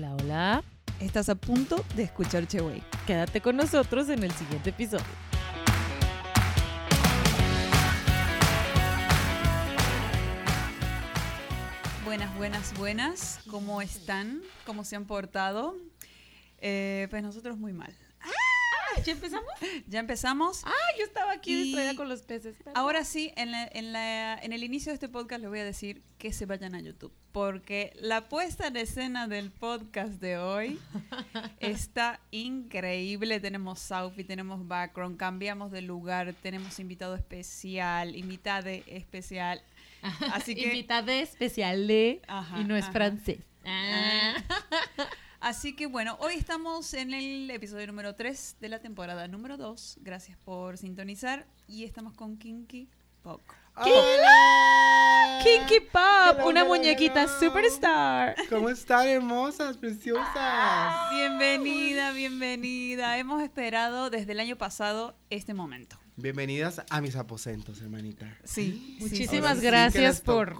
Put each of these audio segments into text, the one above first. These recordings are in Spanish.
Hola, hola. Estás a punto de escuchar Cheway. Quédate con nosotros en el siguiente episodio. Buenas, buenas, buenas. ¿Cómo están? ¿Cómo se han portado? Eh, pues nosotros muy mal. ¿Ya empezamos? Ya empezamos. Ah, yo estaba aquí Y- distraída con los peces. Ahora sí, en, la- en, la- en el inicio de este podcast les voy a decir que se vayan a YouTube, porque la puesta en escena del podcast de hoy está increíble. Tenemos outfit, tenemos background, cambiamos de lugar, tenemos invitado especial, invitada especial. Así que, Invitada especial de Ajá, y no es ajá. francés. así que bueno, hoy estamos en el episodio número 3 de la temporada número 2. Gracias por sintonizar y estamos con Kinky Pop. ¡Hola! Kinky Pop, Hello, una hello, muñequita hello. superstar. ¿Cómo están, hermosas, preciosas? Bienvenida, bienvenida. Hemos esperado desde el año pasado este momento. Bienvenidas a mis aposentos, hermanita. Sí, Muchísimas sí gracias por-.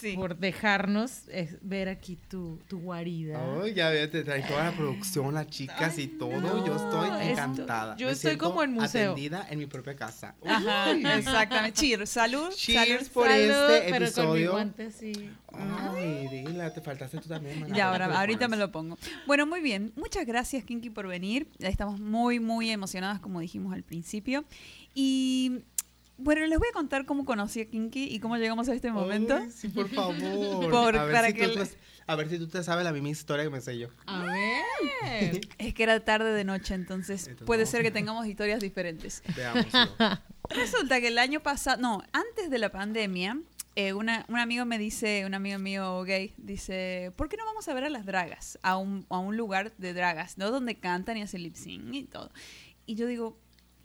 Sí. Por dejarnos ver aquí tu, tu guarida. Ay, ya te trae toda la producción, las chicas y todo. Yo estoy esto- encantada. yo Me estoy como en museo. atendida en mi propia casa. Ajá, exactamente. Cheers, salud. Cheers salud. por Salud, este pero con mi episodio. guante sí. Ay, dila, te faltaste tú también. Ya, ahora, ahorita me lo pongo. Bueno, muy bien. Muchas gracias, Kinky, por venir. Estamos muy, muy emocionadas, como dijimos al principio. Y bueno, les voy a contar cómo conocí a Kinky y cómo llegamos a este momento. Ay, sí, por favor. Por- a, ver para si que tú, le- te- a ver si tú te sabes la misma historia que me sé yo. A ver. Es que era tarde de noche, entonces Entonces, puede ser que tengamos historias diferentes. Veámoslo. Resulta que el año pasado, no, antes de la pandemia, eh, una, un amigo me dice, un amigo mío gay, dice, ¿por qué no vamos a ver a las dragas? A un, a un lugar de dragas, ¿no? Donde cantan y hacen lip sync y todo. Y yo digo,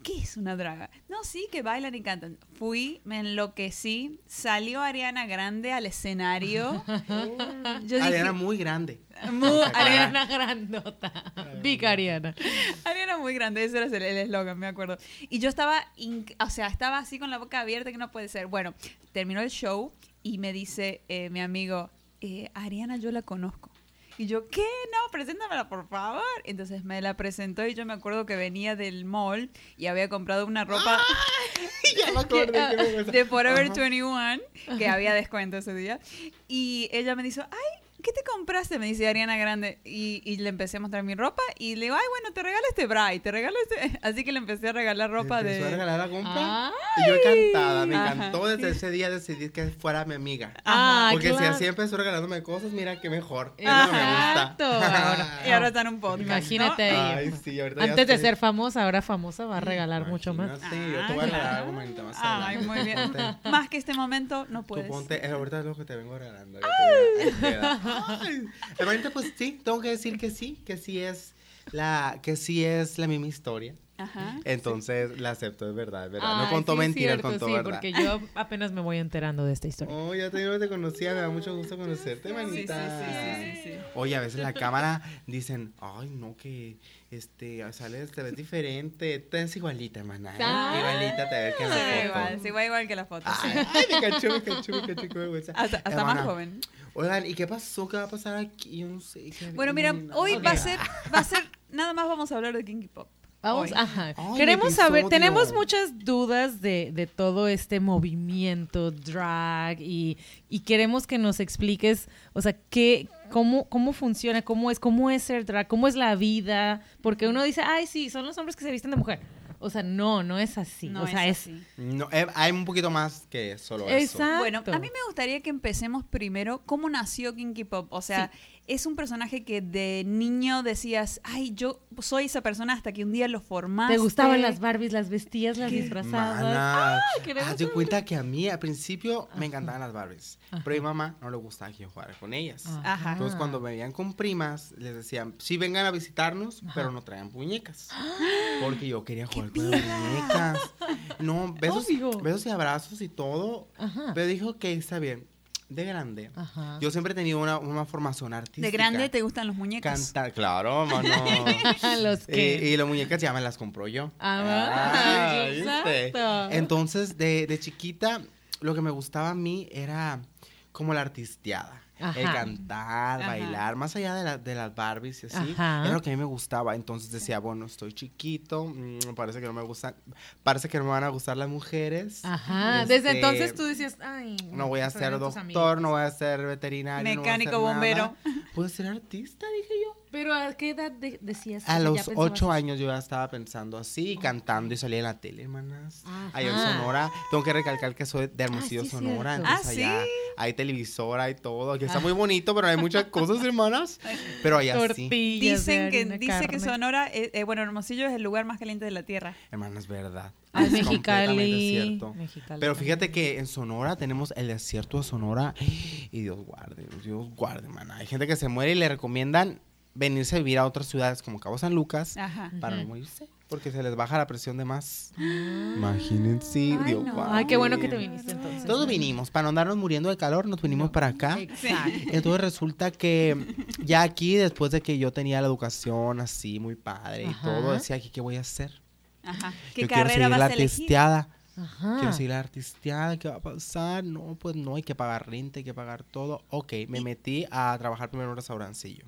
¿qué es una draga? No, sí, que bailan y cantan. Fui, me enloquecí, salió Ariana Grande al escenario. Yo dije, Ariana muy grande. Mu- Ariana, Grandota. Big Ariana. Ariana muy grande, ese era el el eslogan, me acuerdo. Y yo estaba, o sea, estaba así con la boca abierta que no puede ser. Bueno, terminó el show y me dice eh, mi amigo, eh, Ariana yo la conozco. Y yo, ¿qué? No, preséntamela, por favor. Entonces me la presentó y yo me acuerdo que venía del mall y había comprado una ropa ya me acordé. qué vergüenza. de Forever Ajá. 21, que había descuento ese día. Y ella me dice, ay, ¿qué te compraste? Me dice Ariana Grande. Y, y le empecé a mostrar mi ropa y le digo, ay, bueno, te regalo este bra y te regalo este. Así que le empecé a regalar ropa empezó a de... regalar la compra. Ay. Y yo encantada, me Ajá. encantó. Desde ese día decidí que fuera mi amiga. Ah, Porque si claro. así empezó regalándome cosas, mira qué mejor. Eso no me Exacto. gusta. Ahora- Y ahora está en un podcast. Imagínate ¿no? ahí. Ay, sí, ahorita ya Antes de estoy- ser famosa, ahora famosa va a regalar mucho más. Imagínate, yo te voy a Ah, regalar algo manita más Ay, adelante. muy bien. Ponte- Más que este momento, no Tú puedes. ponte, eh, ahorita es lo que te vengo regalando. Ay, Hermanita, pues sí, tengo que decir que sí, que sí es la, que sí es la misma historia. Ajá. Entonces la acepto, es verdad, es verdad. no contó sí, mentiras, contó sí, verdad. porque yo apenas me voy enterando de esta historia. Oh, ya te digo que te conocía, me da mucho gusto conocerte, Sí, sí, sí, manita. sí, sí, sí. Oye, a veces la cámara dicen, ay, no, que este, sales, te ves diferente, te ves igualita, hermana. ¿eh? Ah. Igualita te ves que en la foto. igual, se ve igual que la foto. sí. Ay, ay, me cachó, me cachó, me cachó, qué vergüenza. Hasta, hasta Hermana, más joven. Oigan, ¿y qué pasó? ¿Qué va a pasar aquí? Yo no sé. Bueno, mira, no, hoy va a ser, va a ser, nada más vamos a hablar de Kinky Pop. Vamos, Hoy. ajá. Ay, Queremos saber, tenemos muchas dudas de, de todo este movimiento drag y, y queremos que nos expliques, o sea, qué, cómo, cómo funciona, cómo es, cómo es ser drag, cómo es la vida, porque uno dice, ay, sí, son los hombres que se visten de mujer. O sea, no, no es así. No o sea, es es, así. No, eh, hay un poquito más que solo eso. Exacto. Bueno, a mí me gustaría que empecemos primero cómo nació Kinky Pop. O sea, es un personaje que de niño decías, ay, yo soy esa persona hasta que un día lo formaste. ¿Te gustaban las Barbies, las vestías, las ¿Qué? disfrazabas? Mana, haz de cuenta que a mí al principio me encantaban las Barbies, pero a mi mamá no le gustaba que yo jugara con ellas. Ah. Ajá. Entonces cuando me veían con primas, les decían, sí vengan a visitarnos, pero no traigan muñecas. Porque yo quería jugar con las muñecas. No, besos, Obvio. besos y abrazos y todo. Ajá. Pero dijo que está bien, de grande. Ajá. Yo siempre he tenido una, una formación artística. De grande te gustan los muñecos. Cantar, claro, mano. Los que... Eh, y las muñecas ya me las compro yo. Ah, ¿viste? exacto. Entonces, de, de chiquita, lo que me gustaba a mí era como la artisteada. El Ajá. cantar, Ajá. bailar, más allá de, la- de las Barbies y así, Ajá. era lo que a mí me gustaba. Entonces decía, bueno, estoy chiquito, mm, parece que no me gustan, parece que no me van a gustar las mujeres. Ajá. Este, Desde entonces tú decías, ay. No voy a se ser doctor, no voy a ser veterinario. no voy a Mecánico, ser nada. bombero. Puedo ser artista, dije yo. Pero ¿a qué edad de- decías? A los ocho años yo ya estaba pensando así, cantando y salía en la tele, hermanas. Allá en Ajá. Sonora. Tengo que recalcar que soy de Hermosillo, sí, Sonora. Ah, allá ¿sí? hay televisora y todo. Que está Ah. muy bonito, pero hay muchas cosas, hermanas. Pero allá sí. Tortillas de Dicen que, dice que. Sonora, eh, eh, bueno, Hermosillo es el lugar más caliente de la tierra. Hermanas, es verdad. Ah, Es completamente Mexicali. cierto. Mexicali Pero también. fíjate que en Sonora tenemos el desierto de Sonora y Dios guarde, Dios guarde, mana. Hay gente que se muere y le recomiendan venirse a vivir a otras ciudades como Cabo San Lucas Ajá. para no morirse, porque se les baja la presión de más. Imagínense, Ay, Dios no. Ay, qué bueno que te viniste entonces. Todos vinimos, para no andarnos muriendo de calor, nos vinimos para acá. Exacto. Entonces resulta que ya aquí, después de que yo tenía la educación así, muy padre y Ajá. todo, decía aquí, ¿qué voy a hacer? Ajá. ¿Qué yo quiero carrera seguir vas la a elegir? artisteada. Ajá. Quiero seguir la artisteada, ¿qué va a pasar? No, pues no, hay que pagar renta, hay que pagar todo. Ok, me metí a trabajar primero en un restaurancillo.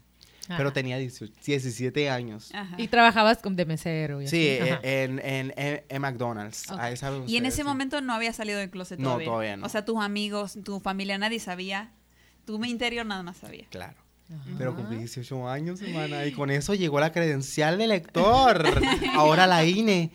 Pero tenía 18 17 años. Ajá. Y trabajabas con de mesero. Y Sí, así. en, en, en- en McDonald's. Ok. Ahí saben Y en ese sí. momento no había salido del closet No, todavía. todavía no. O sea, tus amigos, tu familia, nadie sabía. Tu interior nada más sabía. Claro. Ajá. Pero cumplí 18 años, hermana, y con eso llegó la credencial de lector. Ahora la INE.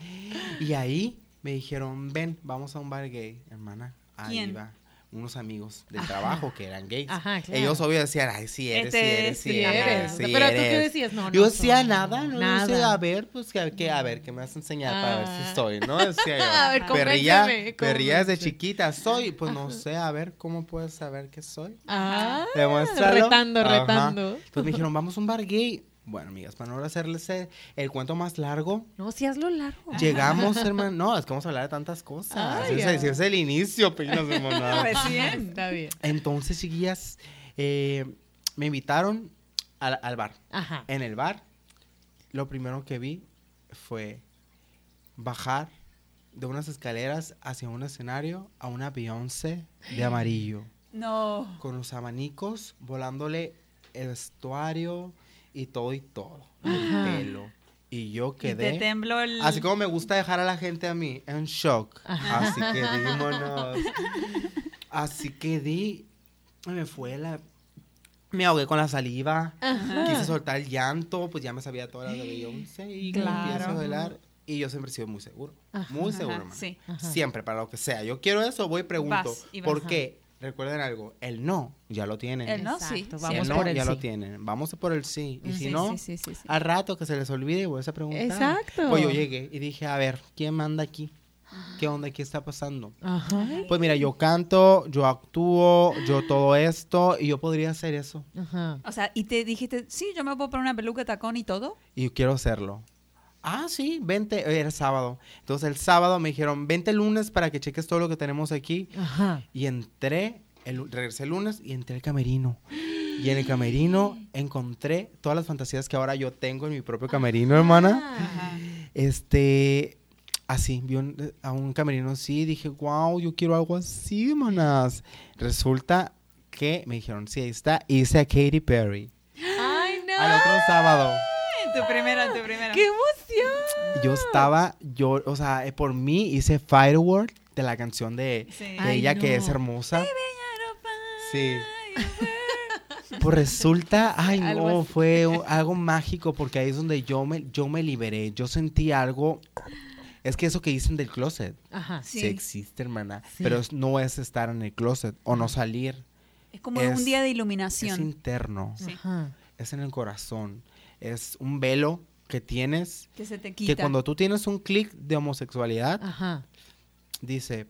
Y ahí me dijeron, ven, vamos a un bar gay, hermana. Ahí ¿Quién? va. Unos amigos del trabajo que eran gays. Ajá, claro. Ellos obvio decían, ay, sí eres, Este sí eres, es, sí eres. eres. sí Pero tú qué eres". decías, no, no Yo decía nada, no, nada. Yo decía, a ver, pues que, que- a ver, ¿qué me vas a enseñar para ver Ah. si soy, no? Decía yo. A ver, perrilla, perrilla desde chiquita, soy, pues no sé, a ver, ¿cómo puedes saber que soy? Ah, Demuéstralo. retando, Ajá. retando. Entonces me dijeron, vamos a un bar gay. Bueno, amigas, para no hacerles el, el cuento más largo, No, si hazlo largo. llegamos, hermano. No, es que vamos a hablar de tantas cosas. Ay, ese, ya. ese es el inicio, pequeñas hermanas. Recién. Está bien. Entonces, chiquillas, eh, me invitaron al, al bar. Ajá. En el bar, lo primero que vi fue bajar de unas escaleras hacia un escenario a una Beyoncé de amarillo No. con los abanicos, volándole el vestuario y todo y todo. El pelo. Y yo Y te quedé. tembló el... Así como me gusta dejar a la gente a mí en shock. Ajá. Así que dímonos. Así que di. Me fue la. Me ahogué con la saliva. Quise soltar el llanto. Pues ya me sabía todas las de Beyoncé. Y Claro. empiezo a bailar. Y yo siempre he sido muy seguro. Ajá. Muy seguro, hermano. sí. Ajá. Siempre, para lo que sea. Yo quiero eso, voy y pregunto. Vas y vas. ¿Por Ajá. qué? Recuerden algo. El no, ya lo tienen. El no, sí. Exacto, El vamos no, por el ya sí. lo tienen. Vamos por el sí. Y si Sí, no, sí, sí, sí, sí. al rato que se les olvide y vuelves a preguntar. Exacto. Pues yo llegué y dije, a ver, ¿quién manda aquí? ¿Qué onda? ¿Qué está pasando? Ajá. Pues mira, yo canto, yo actúo, yo todo esto y yo podría hacer eso. Ajá. O sea, y te dijiste, sí, yo me puedo poner una peluca, tacón y todo. Y yo quiero hacerlo. Ah, sí, vente, era sábado. Entonces el sábado me dijeron, vente el lunes para que cheques todo lo que tenemos aquí. Ajá. Y entré, el, regresé el lunes y entré al camerino. Y en el camerino encontré todas las fantasías que ahora yo tengo en mi propio camerino, hermana. Ajá. Este, así, vi un- a un camerino así, dije, wow, yo quiero algo así, manas. Resulta que me dijeron, sí, ahí está, hice a Katy Perry. Ay, no. Al otro sábado. Tu primera, tu primera. ¡Qué emoción! Yo estaba, yo, o sea, eh, por mí hice Firework de la canción de, Sí. de Ay, ella que es hermosa. Sí. Pues resulta, ay no, fue algo mágico porque ahí es donde yo me, yo me liberé. Yo sentí algo. Es que eso que dicen del closet, Ajá. sí, Sí. existe, hermana. Sí. Pero es- no es estar en el closet o no salir. Es como Es- un día de Es iluminación. interno, Sí. Ajá. es en el corazón. Es un velo que tienes Que se te quita. que cuando tú tienes un clic de homosexualidad, Ajá. dice,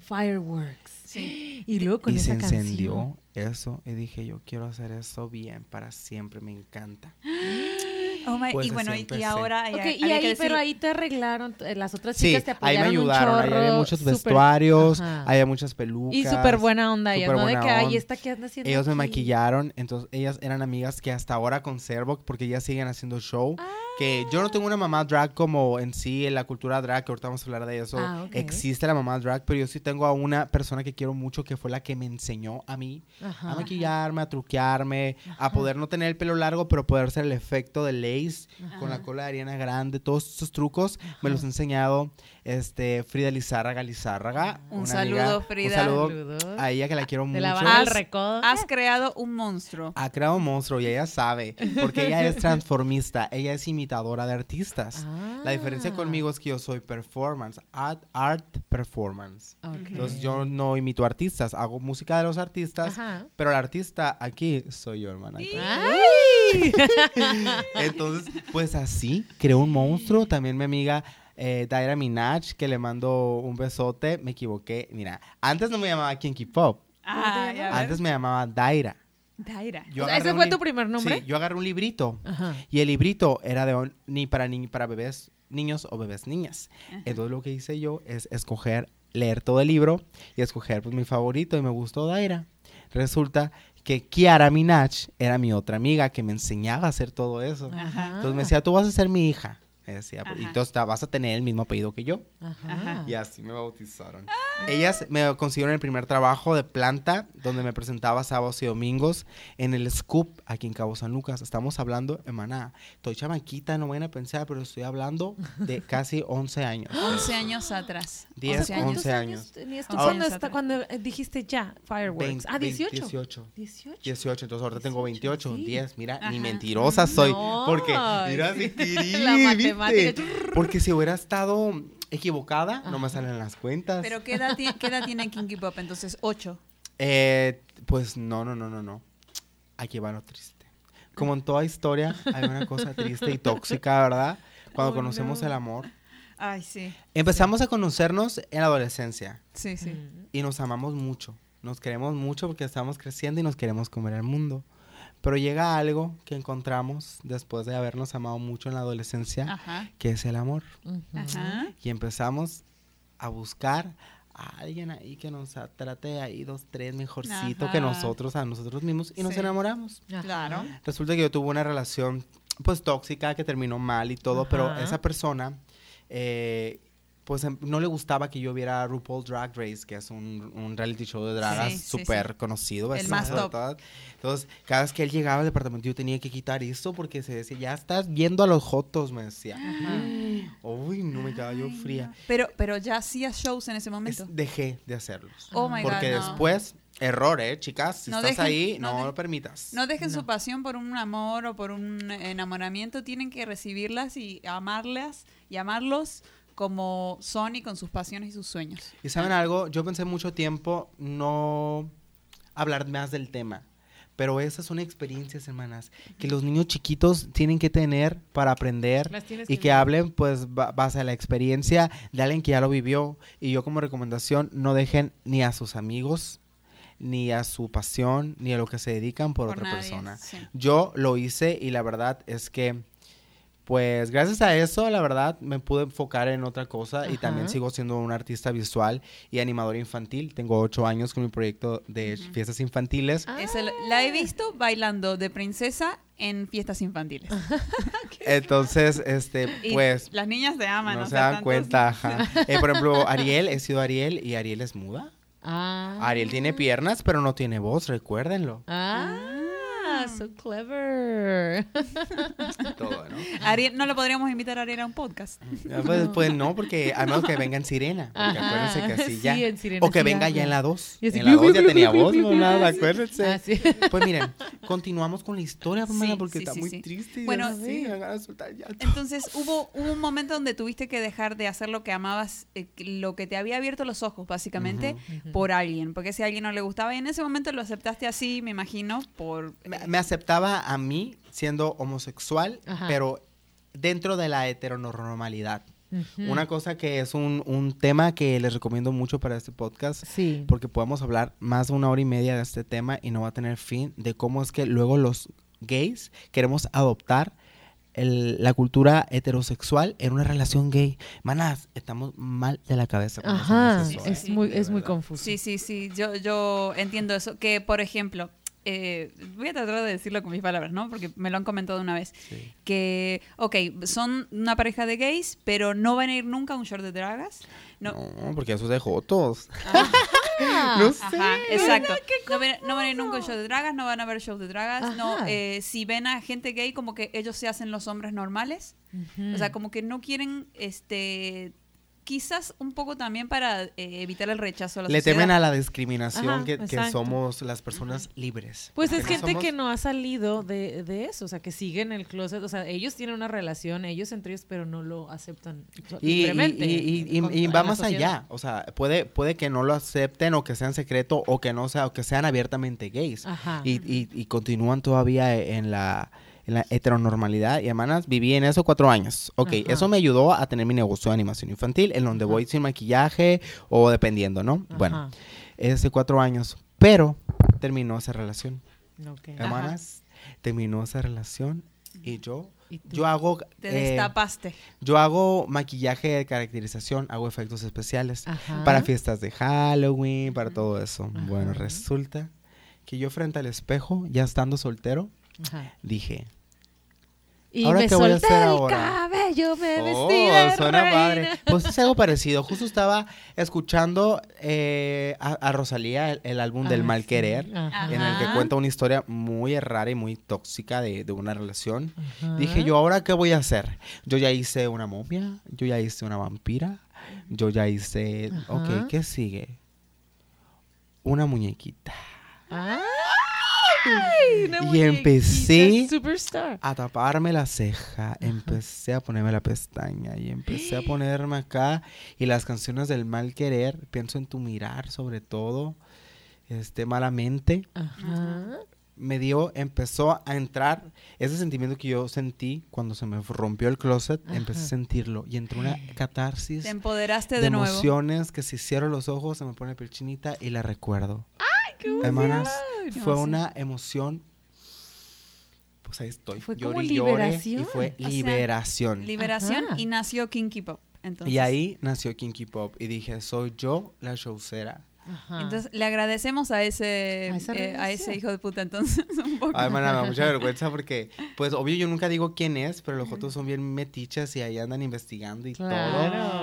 fireworks. Sí. Y luego con y se canción. encendió eso y dije, yo quiero hacer eso bien para siempre, me encanta. Oh my- Pues y bueno, y, y ahora Ok, ya- y ahí, que pero ahí te arreglaron, eh, las otras Sí, chicas te ahí me apoyaron un ayudaron, ahí había chorro, muchos súper- vestuarios, Ajá. había muchas pelucas. Y súper buena onda ellas, ¿no? De buena que, ay, onda. ¿esta qué anda haciendo Ellos me aquí? maquillaron, entonces ellas eran amigas que hasta ahora conservo porque ellas siguen haciendo show. Ah. Que yo no tengo una mamá drag como en sí en la cultura drag, que ahorita vamos a hablar de eso. Ah. Existe la mamá drag, pero yo sí tengo a una persona que quiero mucho que fue la que me enseñó a mí Ajá. a maquillarme, a truquearme, a poder no tener el pelo largo, pero poder hacer el efecto de lace con la cola de Ariana Grande, todos esos trucos me los ha enseñado este Frida Lizárraga Lizárraga. Un una saludo, amiga. Frida. Un saludo Saludos. a ella que la quiero De mucho. la Has-. Has creado un monstruo. Ha creado un monstruo y ella sabe, porque ella es transformista, ella es imitadora de artistas. La diferencia Ah. conmigo es que yo soy performance, art, art performance. Entonces yo no imito artistas, hago música de los artistas, Ajá. pero el artista aquí soy yo, hermana. ¡Ay! Entonces, pues así, creó un monstruo. También mi amiga eh, Daira Minaj, que le mando un besote. Me equivoqué. Mira, antes no me llamaba Kinky Pop. Ah. Antes me llamaba Daira. Daira. O sea, ¿ese fue tu primer nombre? Sí, yo agarré un librito. Ajá. Y el librito era de ni para ni para bebés niños o bebés niñas. Entonces lo que hice yo es escoger, leer todo el libro y escoger pues mi favorito y me gustó Daira. Resulta que Kiara Minaj era mi otra amiga que me enseñaba a hacer todo eso. Ajá. Entonces me decía, tú vas a ser mi hija. Me decía, y Ajá. entonces te- vas a tener el mismo apellido que yo. Ajá. Y así me bautizaron. Ellas me consiguieron el primer trabajo de planta, donde me presentaba sábados y domingos en el Scoop, aquí en Cabo San Lucas. Estamos hablando, hermana, estoy chamaquita, no vayan a pensar, pero estoy hablando de casi 11 años. 11 años atrás. 10, 11 años. 11 años. tenías tú cuando, años hasta- cuando eh, dijiste ya, Fireworks? 20, ah, 18. 18. 18. 18, entonces ahorita tengo 28, sí. 10. Mira, ni Ajá. mentirosa soy. No, porque, mira, sí. Porque si hubiera estado equivocada, no me salen las cuentas. Pero ¿qué edad, tiene, ¿qué edad tiene Kinky Pop? Entonces, 8. Eh, pues no, no, no, no, no. Aquí va lo triste. Como en toda historia, hay una cosa triste y tóxica, ¿verdad? Cuando Oh, conocemos no. el amor. Ay, sí. Empezamos a conocernos en la adolescencia Sí, sí. y nos amamos mucho. Nos queremos mucho porque estamos creciendo y nos queremos comer el mundo. Pero llega algo que encontramos después de habernos amado mucho en la adolescencia, Ajá. que es el amor. Ajá. Y empezamos a buscar a alguien ahí que nos trate ahí dos, tres mejorcito que Ajá. nosotros, a nosotros mismos, y nos enamoramos. Claro. Resulta que yo tuve una relación, pues, tóxica, que terminó mal y todo, pero esa persona, eh, pues, em- no le gustaba que yo viera RuPaul Drag Race, que es un, un reality show de dragas Sí, sí, súper sí. conocido. El es más top. todo. Entonces, cada vez que él llegaba al departamento, yo tenía que quitar eso porque se decía, ya estás viendo a los jotos, me decía. Uy, no me quedaba yo fría. no. Pero, pero ya hacías shows en ese Es- momento. dejé de hacerlos. Oh my Porque God. no. después, error, ¿eh, chicas? Si No estás dejen- ahí, no no, de- lo permitas. No dejen su pasión por un amor o por un enamoramiento. Tienen que recibirlas y amarlas y amarlos como son y con sus pasiones y sus sueños. Y saben algo, yo pensé mucho tiempo no hablar más del tema. Pero esas son experiencias, hermanas, que los niños chiquitos tienen que tener para aprender y que que hablen pues ba- base a la experiencia de alguien que ya lo vivió. Y yo como recomendación, no dejen ni a sus amigos, ni a su pasión, ni a lo que se dedican por, Por otra nadie, persona. sí. Yo lo hice y la verdad es que, pues gracias a eso, la verdad, me pude enfocar en otra cosa y también sigo siendo un artista visual y animador infantil. Tengo ocho años con mi proyecto de fiestas infantiles. Ah. La he visto bailando de princesa en fiestas infantiles. Entonces, este, Y pues, las niñas te aman. no se dan tantos- cuenta. ajá. Eh, por ejemplo, Ariel, he sido Ariel y Ariel es muda. Ah. Ariel tiene piernas, pero no tiene voz, recuérdenlo. Ah, so clever. Todo, ¿no? Ariel, no lo podríamos invitar a Ariel a un podcast. Ah, Pues, pues no, porque a menos que venga en Sirena. Porque Ajá, acuérdense que así sí, ya. en Sirena o que sí venga ya en la 2. Y así, En la blu, 2 blu, ya tenía voz, ¿no? Nada, acuérdense. Ah, sí. Pues miren, continuamos con la historia, Sí, porque sí, está sí, muy sí. triste. y Bueno, el llanto. Entonces, hubo, hubo un momento donde tuviste que dejar de hacer lo que amabas, eh, lo que te había abierto los ojos, básicamente, por alguien. Porque si a alguien no le gustaba, y en ese momento lo aceptaste así, me imagino, por... me, me aceptaba a mí siendo homosexual, Ajá. pero dentro de la heteronormalidad. Una cosa que es un, un tema que les recomiendo mucho para este podcast, Sí. porque podemos hablar más de una hora y media de este tema y no va a tener fin de cómo es que luego los gays queremos adoptar el- la cultura heterosexual en una relación gay. Manas, estamos mal de la cabeza. con Ajá, homosexuales, es muy, es muy confuso. Sí, sí, sí, yo, yo entiendo eso. Que, por ejemplo, eh, voy a tratar de decirlo con mis palabras, ¿no? Porque me lo han comentado una vez. Sí. Que, ok, son una pareja de gays, pero no van a ir nunca a un short de dragas. No, No, porque eso es de jotos. Ah, No sé. Ajá, exacto. No, no van a ir nunca a un show de dragas, no van a ver shows de dragas. No, Ajá. eh, si ven a gente gay, como que ellos se hacen los hombres normales. ujú. O sea, como que no quieren, este, quizás un poco también para eh, evitar el rechazo a la Le sociedad. temen a la discriminación Ajá, que, somos las personas libres. Pues es gente somos- que no ha salido de, de eso, o sea, que siguen el closet, o sea, ellos tienen una relación, ellos entre ellos, pero no lo aceptan Y, y- libremente. y- y- y- con- y en va más allá, o sea, puede, puede que no lo acepten o que sean secreto o que no sea, o que sean abiertamente gays Ajá. y, y- y continúan todavía en la, en la heteronormalidad. Y hermanas, viví en eso cuatro años. Ok, Ajá. eso me ayudó a tener mi negocio de animación infantil, en donde Ajá. voy sin maquillaje o dependiendo, ¿no? Ajá. Bueno, ese cuatro años, pero terminó esa relación. Ok. Hermanas, terminó esa relación y yo, yo hago... Te eh, destapaste. yo hago maquillaje de caracterización, hago efectos especiales Ajá. para fiestas de Halloween, para todo eso. Ajá. Bueno, resulta que yo frente al espejo, ya estando soltero, Ajá. dije, Y ¿Ahora me qué voy a solté hacer el ahora? cabello, me vestí oh, de suena reina". padre. Pues es algo parecido. Justo estaba escuchando eh, a, a Rosalía, el, el álbum del Ah, mal querer, en el que cuenta una historia muy rara y muy tóxica de, de una relación. Ajá. Dije yo, ¿ahora qué voy a hacer? Yo ya hice una momia, yo ya hice una vampira, yo ya hice... Ajá. Ok, ¿qué sigue? Una muñequita. Una Y empecé- Superstar. A taparme la ceja, empecé a ponerme la pestaña y empecé a ponerme acá. Y las canciones del mal querer, pienso en tu mirar sobre todo, este, malamente. Ajá. me dio, empezó a entrar ese sentimiento que yo sentí cuando se me rompió el closet, empecé a sentirlo y entró una catarsis Te empoderaste de, de nuevo. emociones que si cierro los ojos se me pone piel chinita y la recuerdo. ¡Ay, qué Hermanas, emoción! fue una emoción, pues ahí estoy, Fue lloré como y liberación. fue O sea, liberación. Liberación Ajá. y nació Kinky Pop. Entonces, y ahí nació Kinky Pop y dije, soy yo la showcera. Ajá. entonces le agradecemos a ese, A eh, a ese hijo de puta entonces un poco. Ay, mana, me da mucha vergüenza porque, pues, obvio, yo nunca digo quién es, pero los otros son bien metiches y ahí andan investigando y todo.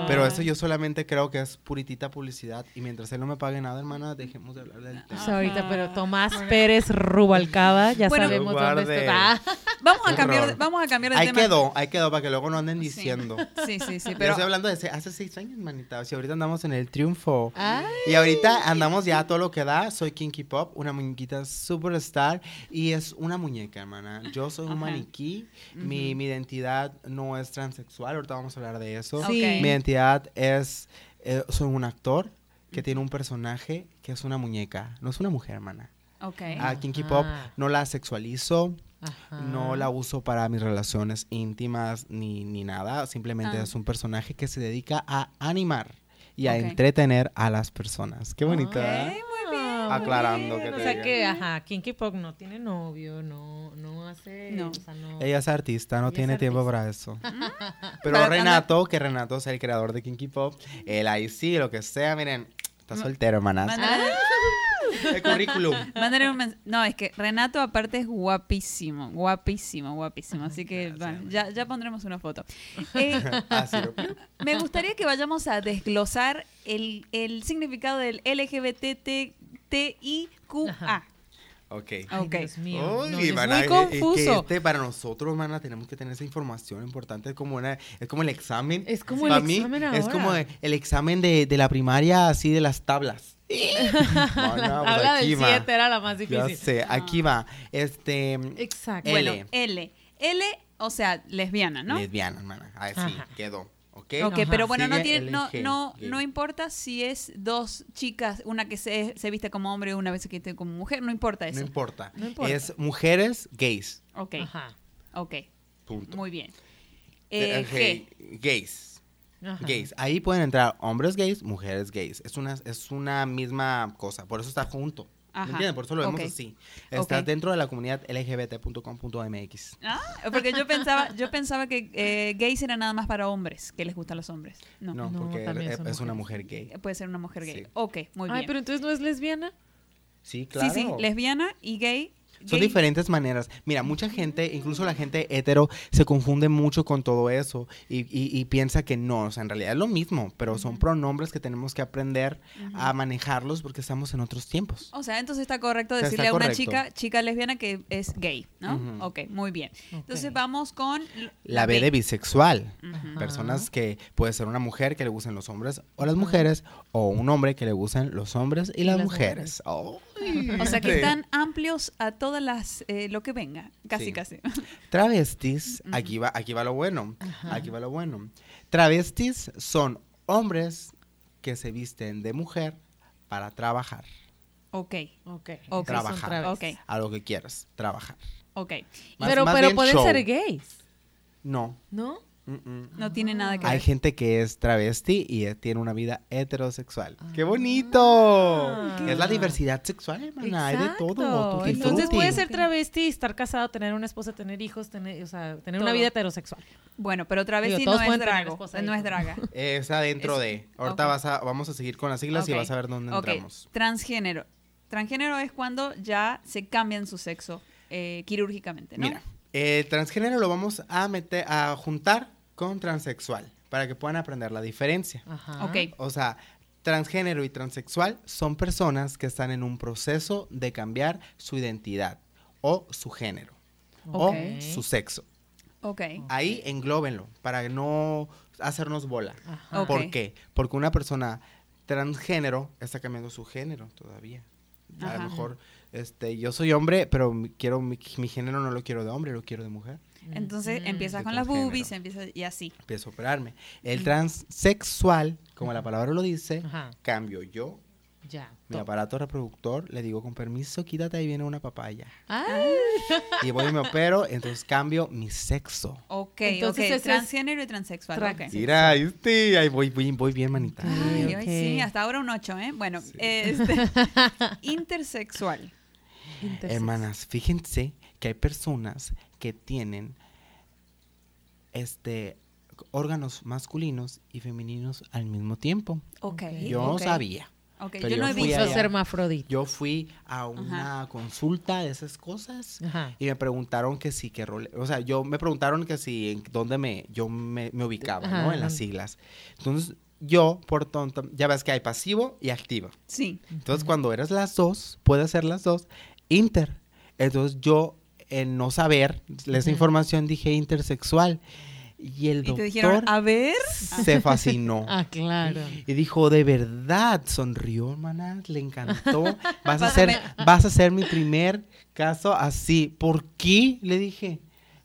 Pero eso yo solamente creo que es puritita publicidad. Y mientras él no me pague nada, hermana, dejemos de hablar del tema. O sea, ahorita, pero Tomás Pérez Rubalcaba, ya Bueno, sabemos dónde está. Vamos a cambiar de, vamos a cambiar de Ahí tema. quedó, ahí quedó, para que luego no anden diciendo. Sí, sí, sí, Pero estoy hablando de ese- hace seis años, manita. Si ahorita andamos en el triunfo. Ay. Y ahorita andamos ya a todo lo que da. Soy Kinky Pop, una muñequita superstar. Y es una muñeca, hermana. Yo soy un maniquí. mi, mi identidad no es transexual. Ahorita vamos a hablar de eso. Sí. Mi identidad es. eh, soy un actor que tiene un personaje que es una muñeca. No es una mujer, hermana. Ok. A Kinky Ajá. Pop no la sexualizo. Ajá. No la uso para mis relaciones íntimas ni, ni nada. Simplemente Ah. es un personaje que se dedica a animar y a entretener a las personas. Qué bonito, Aclarando muy que te O sea diga. que, ajá, Kinky Pop no tiene novio, no, no hace... No. O sea, no... Ella es artista, no Ella tiene tiempo para eso. Pero Renato, que Renato es el creador de Kinky Pop, él ahí sí, lo que sea, miren, está soltero, hermanas. Mándale, El currículum. mándale un mens- No, es que Renato aparte es guapísimo, guapísimo, guapísimo. Así que Gracias, bueno, ya, ya pondremos una foto. Eh, lo- me gustaría que vayamos a desglosar el, el significado del LGBTTIQA. Ajá. Ok. Ay, Ok. Dios mío. Uy, no, es mana, muy es- confuso. Es que este, para nosotros, mana, tenemos que tener esa información importante. Es como, una, es como el examen. Es como el Para mí, examen Es ahora. como el examen de, de la primaria, así de las tablas. Mana, pues Habla aquí del va. 7, era la más Ya difícil. sé, aquí va. Este. Exacto. L. Bueno, L. L, o sea, lesbiana, ¿no? Lesbiana, hermana. Ah, sí, quedó. ¿Ok? Ok, Ajá. pero bueno, no, tiene, no, no, no importa si es dos chicas, una que se, se viste como hombre y una vez se viste como mujer, no importa No eso. importa. No importa. Es mujeres gays. ok, Ajá. ok, Punto. muy bien. Eh, Eh, G. Gays. Ajá. Gays. Ahí pueden entrar hombres gays, mujeres gays. Es una, es una misma cosa. Por eso está junto. ¿Me Ajá. entienden? Por eso lo vemos Ok. así. Está dentro de la comunidad lgbt.com.mx. Ah, porque yo pensaba, yo pensaba que eh, gays era nada más para hombres, que les gustan los hombres. No, No, No, porque también es, una mujer gay. puede ser una mujer gay. Sí. Ok, muy Ay, bien. pero entonces no es lesbiana. Sí, claro. Sí, sí, lesbiana y gay. Son gay- diferentes maneras. Mira, mucha gente, incluso la gente hetero, se confunde mucho con todo eso y, y- y piensa que no, o sea, en realidad es lo mismo, pero son pronombres que tenemos que aprender a manejarlos porque estamos en otros tiempos. O sea, entonces está correcto O sea, decirle está a una correcto. chica, chica lesbiana que es gay, ¿no? Ujú. Ok, muy bien. Entonces vamos con La B de bisexual. Personas que puede ser una mujer que le gustan los hombres o las mujeres, o un hombre que le gustan los hombres y, las, las mujeres. Ay, O sea que están amplios a todas las, eh, lo que venga, casi Sí. casi. Travestis, aquí va, aquí va lo bueno. Ajá. Aquí va lo bueno. Travestis son hombres que se visten de mujer para trabajar. ok, Ok. Ok. Son Trabajar. travestis. ok, A lo que quieras, trabajar. ok. Más- pero más pero pueden show. ser gays, No. ¿no? Mm-mm. No tiene nada que Hay ver. gente que es travesti y eh, tiene una vida heterosexual. ¡Qué bonito! Ah. Es la diversidad sexual, hermana. Hay de todo. Entonces puede ser travesti, estar casado, tener una esposa, tener hijos, tener, o sea, tener una vida heterosexual. Bueno, pero travesti Digo, no es tener drago, esposa y no es draga. Es adentro Es- de. Ahorita vas a, vamos a seguir con las siglas y vas a ver dónde entramos. transgénero. Transgénero es cuando ya se cambian su sexo eh, quirúrgicamente, ¿no? Mira, el transgénero lo vamos a meter, a juntar con transexual para que puedan aprender la diferencia. Ajá. Ok, O sea, transgénero y transexual son personas que están en un proceso de cambiar su identidad o su género o su sexo. ok. Ahí englóbenlo para no hacernos bola. Ajá. ¿Por qué? Porque una persona transgénero está cambiando su género todavía. A Ajá. lo mejor, este, yo soy hombre, pero quiero mi, mi género no lo quiero de hombre, lo quiero de mujer. Entonces Ujú. empiezas de con las boobies, empieza y así. Empiezo a operarme. El transexual, como la palabra lo dice, Ajá. cambio yo. Ya. Mi top. aparato reproductor, le digo con permiso, quítate, ahí viene una papaya. Ay. Y voy y me opero, entonces cambio mi sexo. Ok, Entonces ok. ese es Transgénero y transexual. tra- ok. Sí. Mira, este, ahí voy, voy, voy bien, manita. Ay, sí, hasta ahora un 8, ¿eh? Bueno, Sí. este, intersexual. Intersex. Hermanas, fíjense que hay personas que tienen este órganos masculinos y femeninos al mismo tiempo. Ok. Yo no ok, sabía. ok, pero Yo no he visto. Ser hermafrodita. Yo fui a una consulta de esas cosas Ajá. y me preguntaron que sí, que role, o sea, yo me preguntaron que sí, en dónde me, yo me, me ubicaba, ¿no? Ajá, En las ajá. siglas. Entonces, yo, por tonto, ya ves que hay pasivo y activo. Sí. Entonces, cuando eres las dos, puedes ser las dos, inter. Entonces, yo, en no saber esa información, dije intersexual. Y el Y te doctor dijeron, a ver. se fascinó. Ah, claro. Y dijo, de verdad, sonrió, hermana, le encantó. Vas a, ser, vas a ser mi primer caso así. ¿Por qué? Le dije,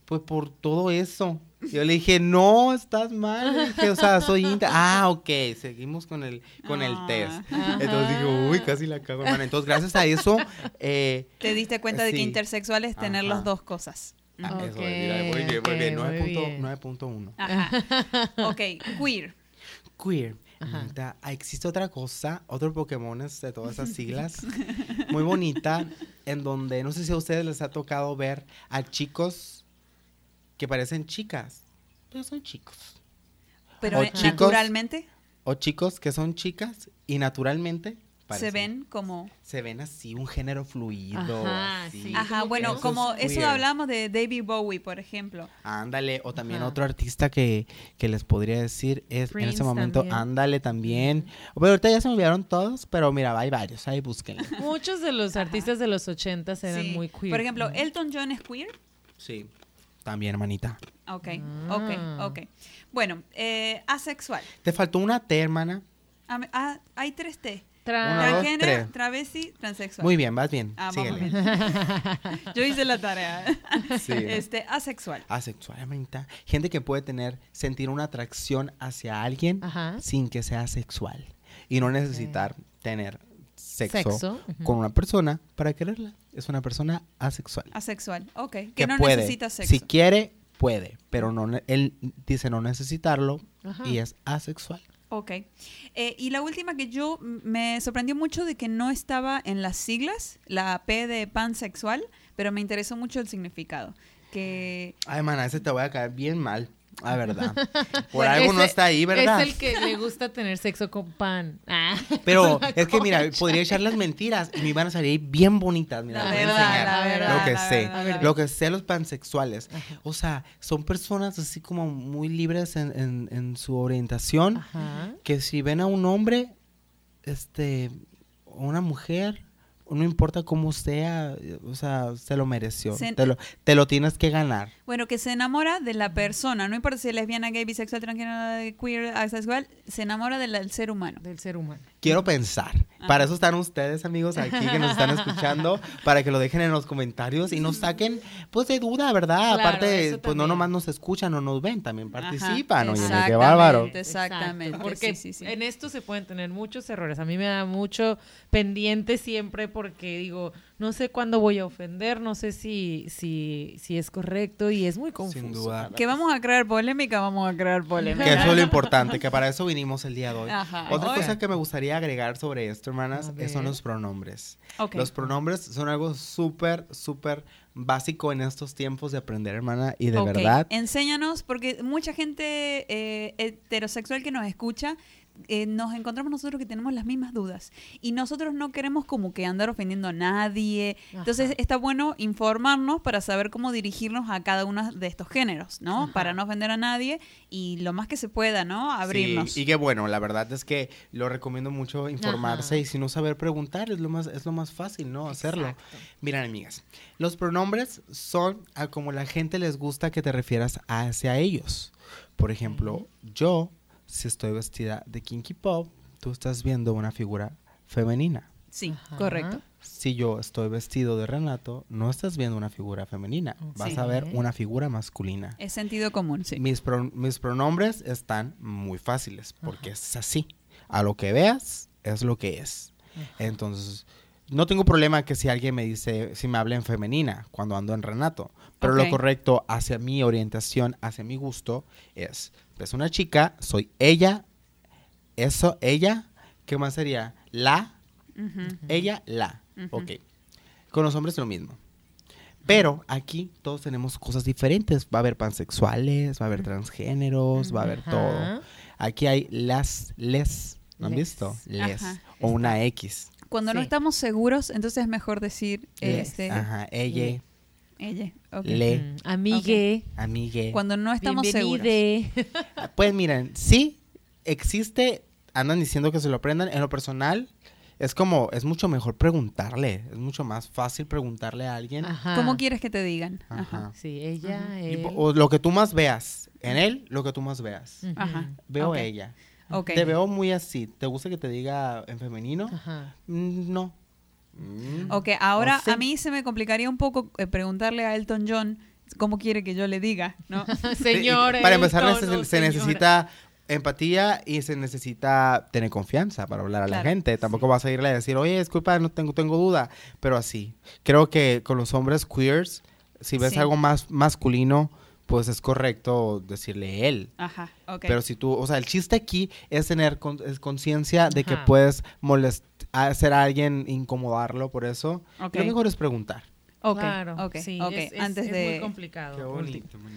pues por todo eso. Yo le dije, no, estás mal. Le dije, o sea, soy inter. Ah, ok, seguimos con el, con el Ah. test. Ajá. Entonces digo, uy, casi la cago, hermana. Entonces, gracias a eso, eh, Te diste cuenta de que intersexual es tener Ajá. las dos cosas. ah, Ok, eso, mira, muy bien, muy bien. ok, muy 9.1. bien. 9.1. Ajá. Ok, queer. Queer. Ajá. Ah, existe otra cosa, otro Pokémon de todas esas siglas, muy bonita, en donde no sé si a ustedes les ha tocado ver a chicos que parecen chicas, pero son chicos. Pero O eh, chicos. naturalmente O chicos que son chicas y naturalmente se parecen- ven como... se ven así, un género fluido. Ajá, así. sí. Ajá, bueno, como es eso hablamos de David Bowie, por ejemplo. Ándale, o también Ajá. otro artista que, que les podría decir es en ese momento, también. ándale también. Pero ahorita ya se me olvidaron todos, pero mira, hay varios, ahí búsquenlo. Muchos de los artistas de los ochentas eran Sí. muy queer. Por ejemplo. Elton John es queer. Sí, también, hermanita. Ok, Ah. ok, ok. Bueno, eh, asexual. Te faltó una T, hermana. Ah, ah, hay tres T. Tra- Transgénero, travesti, transexual. Muy bien, vas bien. Ah, vamos Síguele. bien. Yo hice la tarea. Sí. Este, asexual. Asexual, hermanita. Gente que puede tener, sentir una atracción hacia alguien Ajá. sin que sea sexual. Y no necesitar tener sexo, con una persona para quererla. Es una persona asexual. Asexual, ok. Que, que no puede. necesita sexo. Si quiere, puede. Pero no, él dice no necesitarlo Ajá. y es asexual. Ok. Eh, y la última que yo me sorprendió mucho de que no estaba en las siglas, la P de pansexual, pero me interesó mucho el significado. Que Ay, mana, ese te voy a caer bien mal. Ah, verdad. Por algo no está ahí, ¿verdad? Es el que le gusta tener sexo con pan. Ah. Pero es que, mira, podría echar las mentiras y me iban a salir bien bonitas. Mira, La voy a enseñar la verdad, lo que la sé. verdad. Lo que sé los pansexuales. O sea, son personas así como muy libres en, en- en su orientación. Ajá. Que si ven a un hombre, este, o una mujer, no importa cómo sea, o sea, se lo mereció. Se- Te, lo, te lo tienes que ganar. Bueno, que se enamora de la persona, no importa si es lesbiana, gay, bisexual, transgénero, queer, asexual, se enamora del, del ser humano. Del ser humano. Quiero pensar. Para eso están ustedes, amigos, aquí que nos están escuchando, para que lo dejen en los comentarios y nos saquen, pues, de duda, ¿verdad? Claro, Aparte, pues, no nomás nos escuchan o nos ven, también Ajá, participan. Oye, qué exactamente. bárbaro. Exactamente, Porque sí, sí, sí. en esto se pueden tener muchos errores. A mí me da mucho pendiente siempre porque digo, no sé cuándo voy a ofender, no sé si, si, si es correcto y es muy confuso. Sin duda. Que vamos a crear polémica, vamos a crear polémica. Que eso es lo importante, que para eso vinimos el día de hoy. Ajá. Otra Oye. cosa que me gustaría agregar sobre esto, hermanas, son los pronombres. Los pronombres son algo súper, súper básico en estos tiempos de aprender, hermana, y de verdad. Enséñanos, porque mucha gente eh, heterosexual que nos escucha, eh, nos encontramos nosotros que tenemos las mismas dudas. Y nosotros no queremos como que andar ofendiendo a nadie. Entonces está bueno informarnos para saber cómo dirigirnos a cada uno de estos géneros, ¿no? Ajá. Para no ofender a nadie y lo más que se pueda, ¿no? Abrirnos. Sí, y que bueno, la verdad es que lo recomiendo mucho informarse Ajá. y si no saber preguntar es lo más es lo más fácil, ¿no? Hacerlo. Exacto. Miren, amigas, los pronombres son a como la gente les gusta que te refieras hacia ellos. Por ejemplo, yo si estoy vestida de kinky pop, tú estás viendo una figura femenina. Sí, Ajá. correcto. Si yo estoy vestido de Renato, no estás viendo una figura femenina, vas Sí. a ver una figura masculina. Es sentido común, sí. Mis, pro- mis pronombres están muy fáciles porque es así. A lo que veas es lo que es. Entonces, no tengo problema que si alguien me dice, si me habla en femenina cuando ando en Renato. Pero lo correcto hacia mi orientación, hacia mi gusto, es, es una chica, soy ella, eso, ella, ¿qué más sería? La, ella, la. Ok. Con los hombres es lo mismo. Pero aquí todos tenemos cosas diferentes. Va a haber pansexuales, va a haber transgéneros, va a haber Ajá. todo. Aquí hay las, les. ¿No han Les. visto? Les. Ajá. O una X. Cuando no estamos seguros, entonces es mejor decir Les. este, Ajá. Ella, ella. ok. le, Mm, Amigue. amigue. Cuando no estamos seguros. bienvenide. Pues miren, sí existe, andan diciendo que se lo aprendan. En lo personal, es como, es mucho mejor preguntarle. Es mucho más fácil preguntarle a alguien. Ajá. ¿Cómo quieres que te digan? Ajá. Ajá. Sí, ella, él. o lo que tú más veas. En él, lo que tú más veas. Ajá. Veo a ella. Ok. Te veo muy así. ¿Te gusta que te diga en femenino? Ajá. Mm, No. Mm. Ok, ahora a mí se me complicaría un poco eh, preguntarle a Elton John cómo quiere que yo le diga, ¿no? Señor. Para empezar, Elton, se necesita empatía y se necesita tener confianza para hablar a la gente. Tampoco vas a irle a decir, oye, disculpa, no tengo, tengo duda. Pero así. Creo que con los hombres queers, si ves Sí. algo más masculino, pues es correcto decirle él. Ajá, ok. Pero si tú, o sea, el chiste aquí es tener con- conciencia de que puedes molest hacer a alguien, incomodarlo por eso. Lo mejor es preguntar. Ok, Claro. ok, sí, ok. es, es- Antes es de... muy complicado.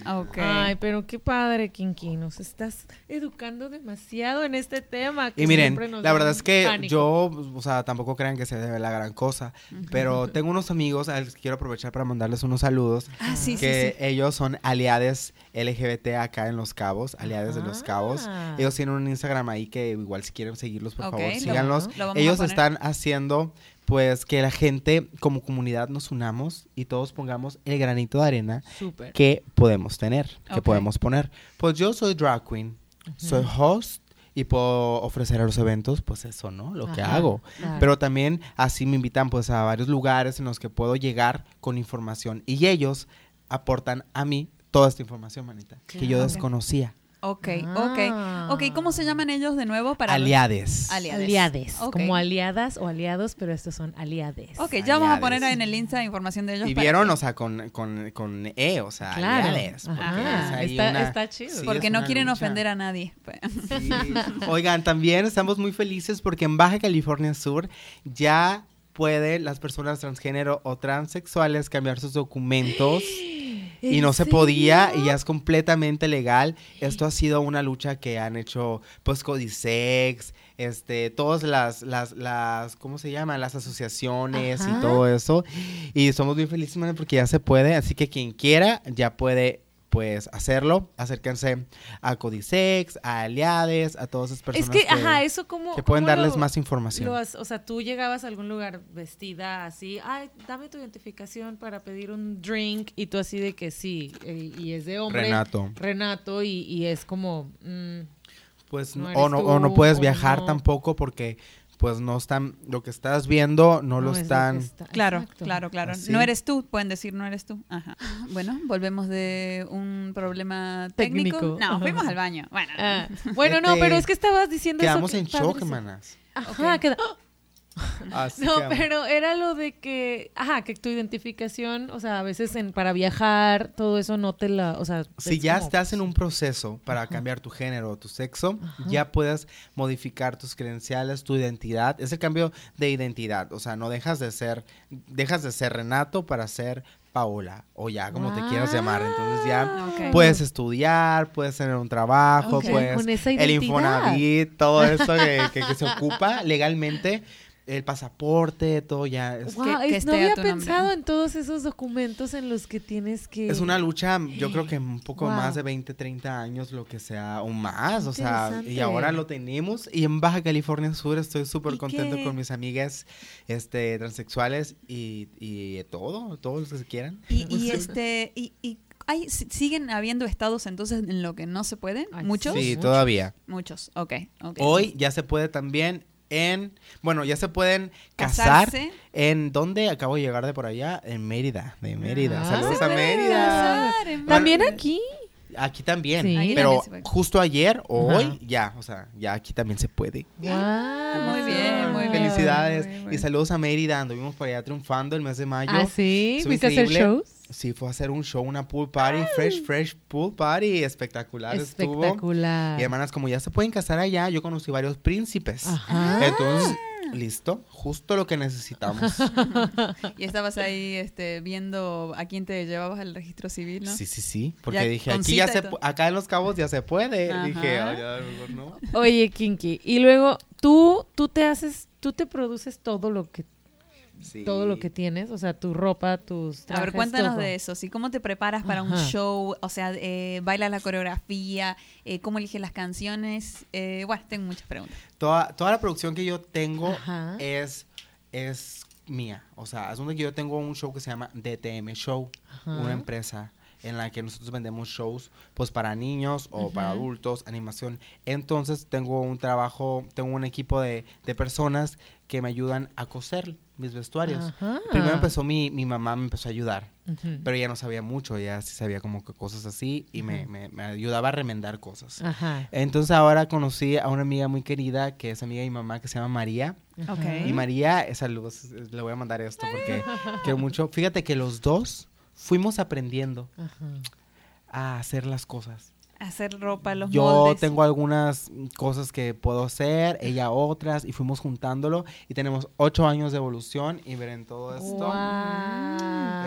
Ok. Ay, pero qué padre, Kinky. Nos estás educando demasiado en este tema. que Y miren, la da verdad es que pánico. yo, o sea, tampoco crean que se debe la gran cosa, pero tengo unos amigos, a los que quiero aprovechar para mandarles unos saludos, Ah, sí, sí, que sí. ellos son aliades LGBT acá en Los Cabos, aliades de Los Cabos. Ah. Ellos tienen un Instagram ahí que igual si quieren seguirlos, por favor, lo- síganlos. lo Ellos están haciendo pues que la gente como comunidad nos unamos y todos pongamos el granito de arena que podemos tener, que podemos poner. Pues yo soy drag queen, soy host y puedo ofrecer a los eventos, pues eso, ¿no? Lo que hago. claro. Pero también así me invitan pues a varios lugares en los que puedo llegar con información y ellos aportan a mí toda esta información, manita, que yo desconocía. Ok, Ah. ok. Ok, ¿cómo se llaman ellos de nuevo? para Aliades. Aliades. Aliades. Como aliadas o aliados, pero estos son aliades. Ok, ya vamos a poner en el Insta información de ellos. Y para vieron, que- o sea, con, con, con E, o sea, Claro. aliades. es ahí está- una- está chido. sí, porque es no quieren lucha. ofender a nadie. Pues, Sí. Oigan, también estamos muy felices porque en Baja California Sur ya pueden las personas transgénero o transexuales cambiar sus documentos y ¿En no se podía y ya es completamente legal. Esto ha sido una lucha que han hecho pues Codisex, este, todas las, las, las, ¿cómo se llaman? Las asociaciones Ajá. y todo eso. Y somos bien felices, man, porque ya se puede, así que quien quiera ya puede pues hacerlo, acérquense a Codisex, a Aliades, a todas esas personas Es que, ajá, eso como... que pueden cómo darles lo- más información. lo o sea, tú llegabas a algún lugar vestida así, ay, dame tu identificación para pedir un drink y tú así de que sí, eh, y es de hombre. Renato. Renato y, y es como... mm, Pues No o no, o no puedes o viajar no. tampoco porque pues no están, lo que estás viendo no, lo es están. está- Claro, exacto. claro, claro. Así. No eres tú, pueden decir no eres tú. Ajá. Bueno, volvemos de un problema técnico. Técnico. No, fuimos al baño. Bueno, Ah, bueno, no, Este, pero es que estabas diciendo Quedamos eso. en que shock, padrísimo. manas. Ajá, Ok. queda- Así No, pero era lo de que, ajá, que tu identificación, o sea, a veces en, para viajar, todo eso no te la, o sea, Si ya como- estás en un proceso para cambiar tu género o tu sexo, ya puedes modificar tus credenciales, tu identidad. Es el cambio de identidad. O sea, no dejas de ser, dejas de ser Renato para ser Paola o ya como te quieras llamar. Entonces ya Ok. puedes estudiar, puedes tener un trabajo, Ok. puedes Con esa el. Infonavit, todo eso que, que- que se ocupa legalmente, el pasaporte, todo ya. Es, Wow, que- que es- no había nombre. pensado en todos esos documentos en los que tienes que... es una lucha, yo creo que un poco Wow. más de 20, 30 años, lo que sea, o más, o sea, y ahora lo tenemos. Y en Baja California Sur estoy súper ¿Y contento qué? con mis amigas este, transexuales y, y todo, todos los que se quieran. Y, y este, y, y hay, si- siguen habiendo estados entonces en lo que no se pueden. Ay, Muchos. Sí, todavía. Muchos. Ok. ok. Hoy ya se puede también en, bueno, ya se pueden casar Casarse. en donde acabo de llegar de por allá, en Mérida, de Mérida. Ah, Saludos a Mérida. casar También aquí. Aquí también, Sí. Pero también se puede. justo ayer o Ajá. hoy ya, o sea, ya aquí también se puede. Wow. Muy bien, muy bien. Felicidades Muy y bien. saludos a Mérida, anduvimos por allá triunfando el mes de mayo. ¿Ah, sí? Estuvo ¿Fuiste a hacer shows? Sí, fue a hacer un show, una pool party, fresh, fresh pool party, espectacular estuvo. Espectacular. Y hermanas, como ya se pueden casar allá, yo conocí varios príncipes. Ajá. Entonces, listo, justo lo que necesitamos. Y estabas ahí este, viendo a quién te llevabas al registro civil, ¿no? Sí, sí, sí, porque Ya dije, aquí ya se, acá en Los Cabos ya se puede. Ajá. Dije, "Ay, ya, mejor no. Oye, Kinky, y luego tú, tú te haces, tú te produces todo lo que, Sí. todo lo que tienes, o sea, tu ropa, tus A trajes, ver, cuéntanos todo. de eso. ¿sí? ¿Cómo te preparas para un show? O sea, eh, ¿bailas la coreografía? Eh, ¿Cómo eliges las canciones? Eh, bueno, tengo muchas preguntas. Toda, toda la producción que yo tengo Ajá. es, es mía. O sea, es donde yo tengo un show que se llama DTM Show, Ajá. una empresa en la que nosotros vendemos shows pues para niños o para adultos, animación. Entonces tengo un trabajo, tengo un equipo de, de personas que me ayudan a coser mis vestuarios. Ajá. Primero empezó mi, mi mamá, me empezó a ayudar, pero ella no sabía mucho, ella sí sabía como que cosas así y me, me- me ayudaba a remendar cosas. Ajá. Entonces ahora conocí a una amiga muy querida que es amiga de mi mamá que se llama María. Ajá. Ok. Y María, eh, saludos, le voy a mandar esto porque quiero mucho. Fíjate que los dos fuimos aprendiendo Ajá. a hacer las cosas. Hacer ropa, los Yo moldes. tengo algunas mm, cosas que puedo hacer, ella otras, y fuimos juntándolo. Y tenemos ocho años de evolución y ver en todo esto. Guau.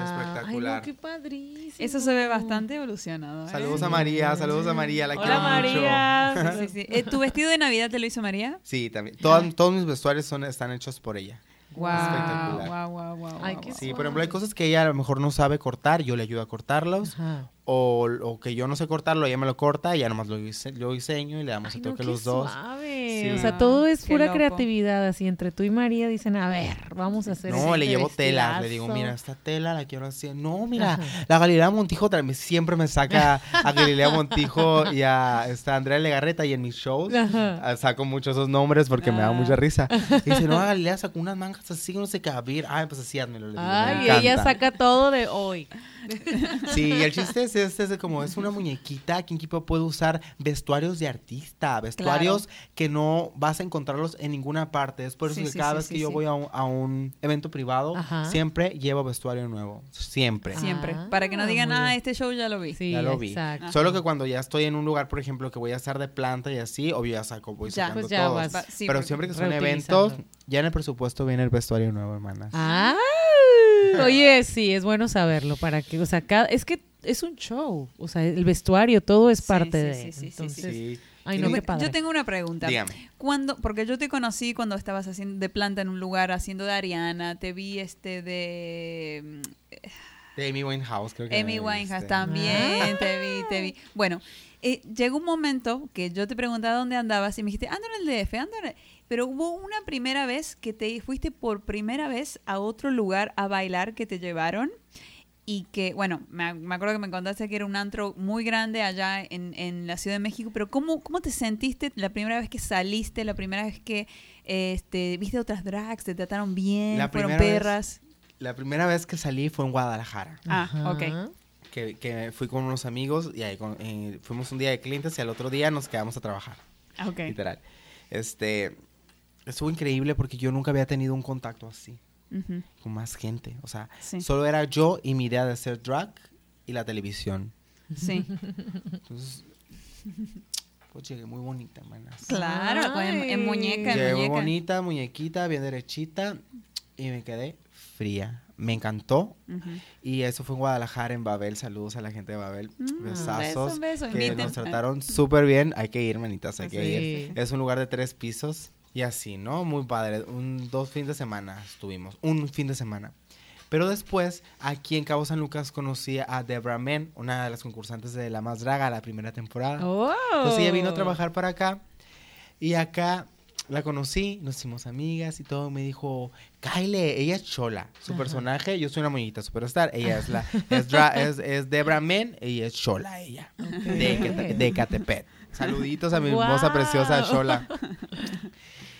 Espectacular. Ay, no, qué padrísimo. Eso se ve bastante evolucionado. ¿eh? Saludos a María, saludos a María, la Hola, quiero María. mucho. Sí, sí, sí. Eh, ¿Tu vestido de Navidad te lo hizo María? Sí, también. Todas- todos mis vestuarios son, están hechos por ella. Wow, Espectacular. wow, wow, wow, Ay, wow, wow. Sí, por ejemplo, hay cosas que ella a lo mejor no sabe cortar, yo le ayudo a cortarlos. Ajá. O, o que yo no sé cortarlo, ella me lo corta y ya nomás lo, dise- lo diseño y le damos Ay, el no, toque qué los dos. suave. Sí. O sea, todo es Qué pura loco. creatividad. Así entre tú y María dicen, a ver, vamos a hacer No, este le llevo telas, le digo, vestidazo". mira, esta tela la quiero así. No, mira, Ajá. la Galilea Montijo también siempre me saca a Galilea Montijo y a esta Andrea Legarreta y en mis shows Ajá. ah, saco mucho esos nombres porque me da Ah. mucha risa. Y dice, no, Galilea sacó unas mangas así, no sé qué, a ver, ay, pues así házmelo. le digo, me Ay, ella encanta. saca todo de hoy. Sí, el chiste es este, es de como es una muñequita, quien equipo puede usar vestuarios de artista, vestuarios que no vas a encontrarlos en ninguna parte. Es por eso Sí, que sí, cada sí, vez sí, que yo voy a un, a un evento privado, Ajá. siempre llevo vestuario nuevo. Siempre. Siempre. Ah, para que no digan, ah, este show ya lo vi. Sí, ya lo vi. exacto. Solo que cuando ya estoy en un lugar, por ejemplo, que voy a estar de planta y así, obvio ya saco, voy Ya, sacando pues ya todos. vas. Va- sí, Pero siempre que son eventos, ya en el presupuesto viene el vestuario nuevo, hermanas. Ah, oye, sí, es bueno saberlo para que, o sea, cada, es que es un show. O sea, el vestuario, todo es parte sí, de. sí, sí, sí, Entonces, Sí. ay, no, me- qué padre. Yo tengo una pregunta. Dígame. Cuando, porque yo te conocí cuando estabas haciendo de planta en un lugar, haciendo de Ariana, te vi este de mm, De Amy Winehouse, creo que. Amy Winehouse viste. también, te vi, te vi. Bueno, eh, llegó un momento que yo te preguntaba dónde andabas y me dijiste, ando en el DF, ando en el-". Pero hubo una primera vez que te fuiste por primera vez a otro lugar a bailar que te llevaron y que, bueno, me, me acuerdo que me contaste que era un antro muy grande allá en, en la Ciudad de México, pero ¿cómo, ¿cómo te sentiste la primera vez que saliste, la primera vez que este, viste otras drags, te trataron bien, La fueron primera vez- perras? La primera vez que salí fue en Guadalajara. Ah, Ajá. ok. Que, que fui con unos amigos y ahí con- eh, fuimos un día de clientes y al otro día nos quedamos a trabajar. Ah, ok. Literal. Este. Estuvo increíble porque yo nunca había tenido un contacto así Ujú. con más gente. O sea, Sí. solo era yo y mi idea de hacer drag y la televisión. Sí. Entonces, pues llegué muy bonita, manas. Claro, con- en, en muñeca, en Llegué muy muñeca. bonita, muñequita, bien derechita y me quedé fría. Me encantó. Ujú. Y eso fue en Guadalajara, en Babel. Saludos a la gente de Babel. Mm, Besazos. beso, beso, que inviten. nos trataron súper bien. Hay que ir, manitas, hay que Sí. ir. Es un lugar de tres pisos y así, ¿no? Muy padre. Un, dos fines de semana estuvimos. Un fin de semana. Pero después, aquí en Cabo San Lucas, conocí a Debra Men, una de las concursantes de La Más Draga, la primera temporada. Oh. Entonces ella vino a trabajar para acá y acá la conocí, nos hicimos amigas y todo. Me dijo, Kyle, ella es Chola. Su Ajá. personaje, yo soy una muñequita superstar. Ella es la, es, dra- es, es Debra Men, ella es Chola, ella. De, Ecate- de Ecatepec. Saluditos a mi hermosa, Guau. preciosa Chola.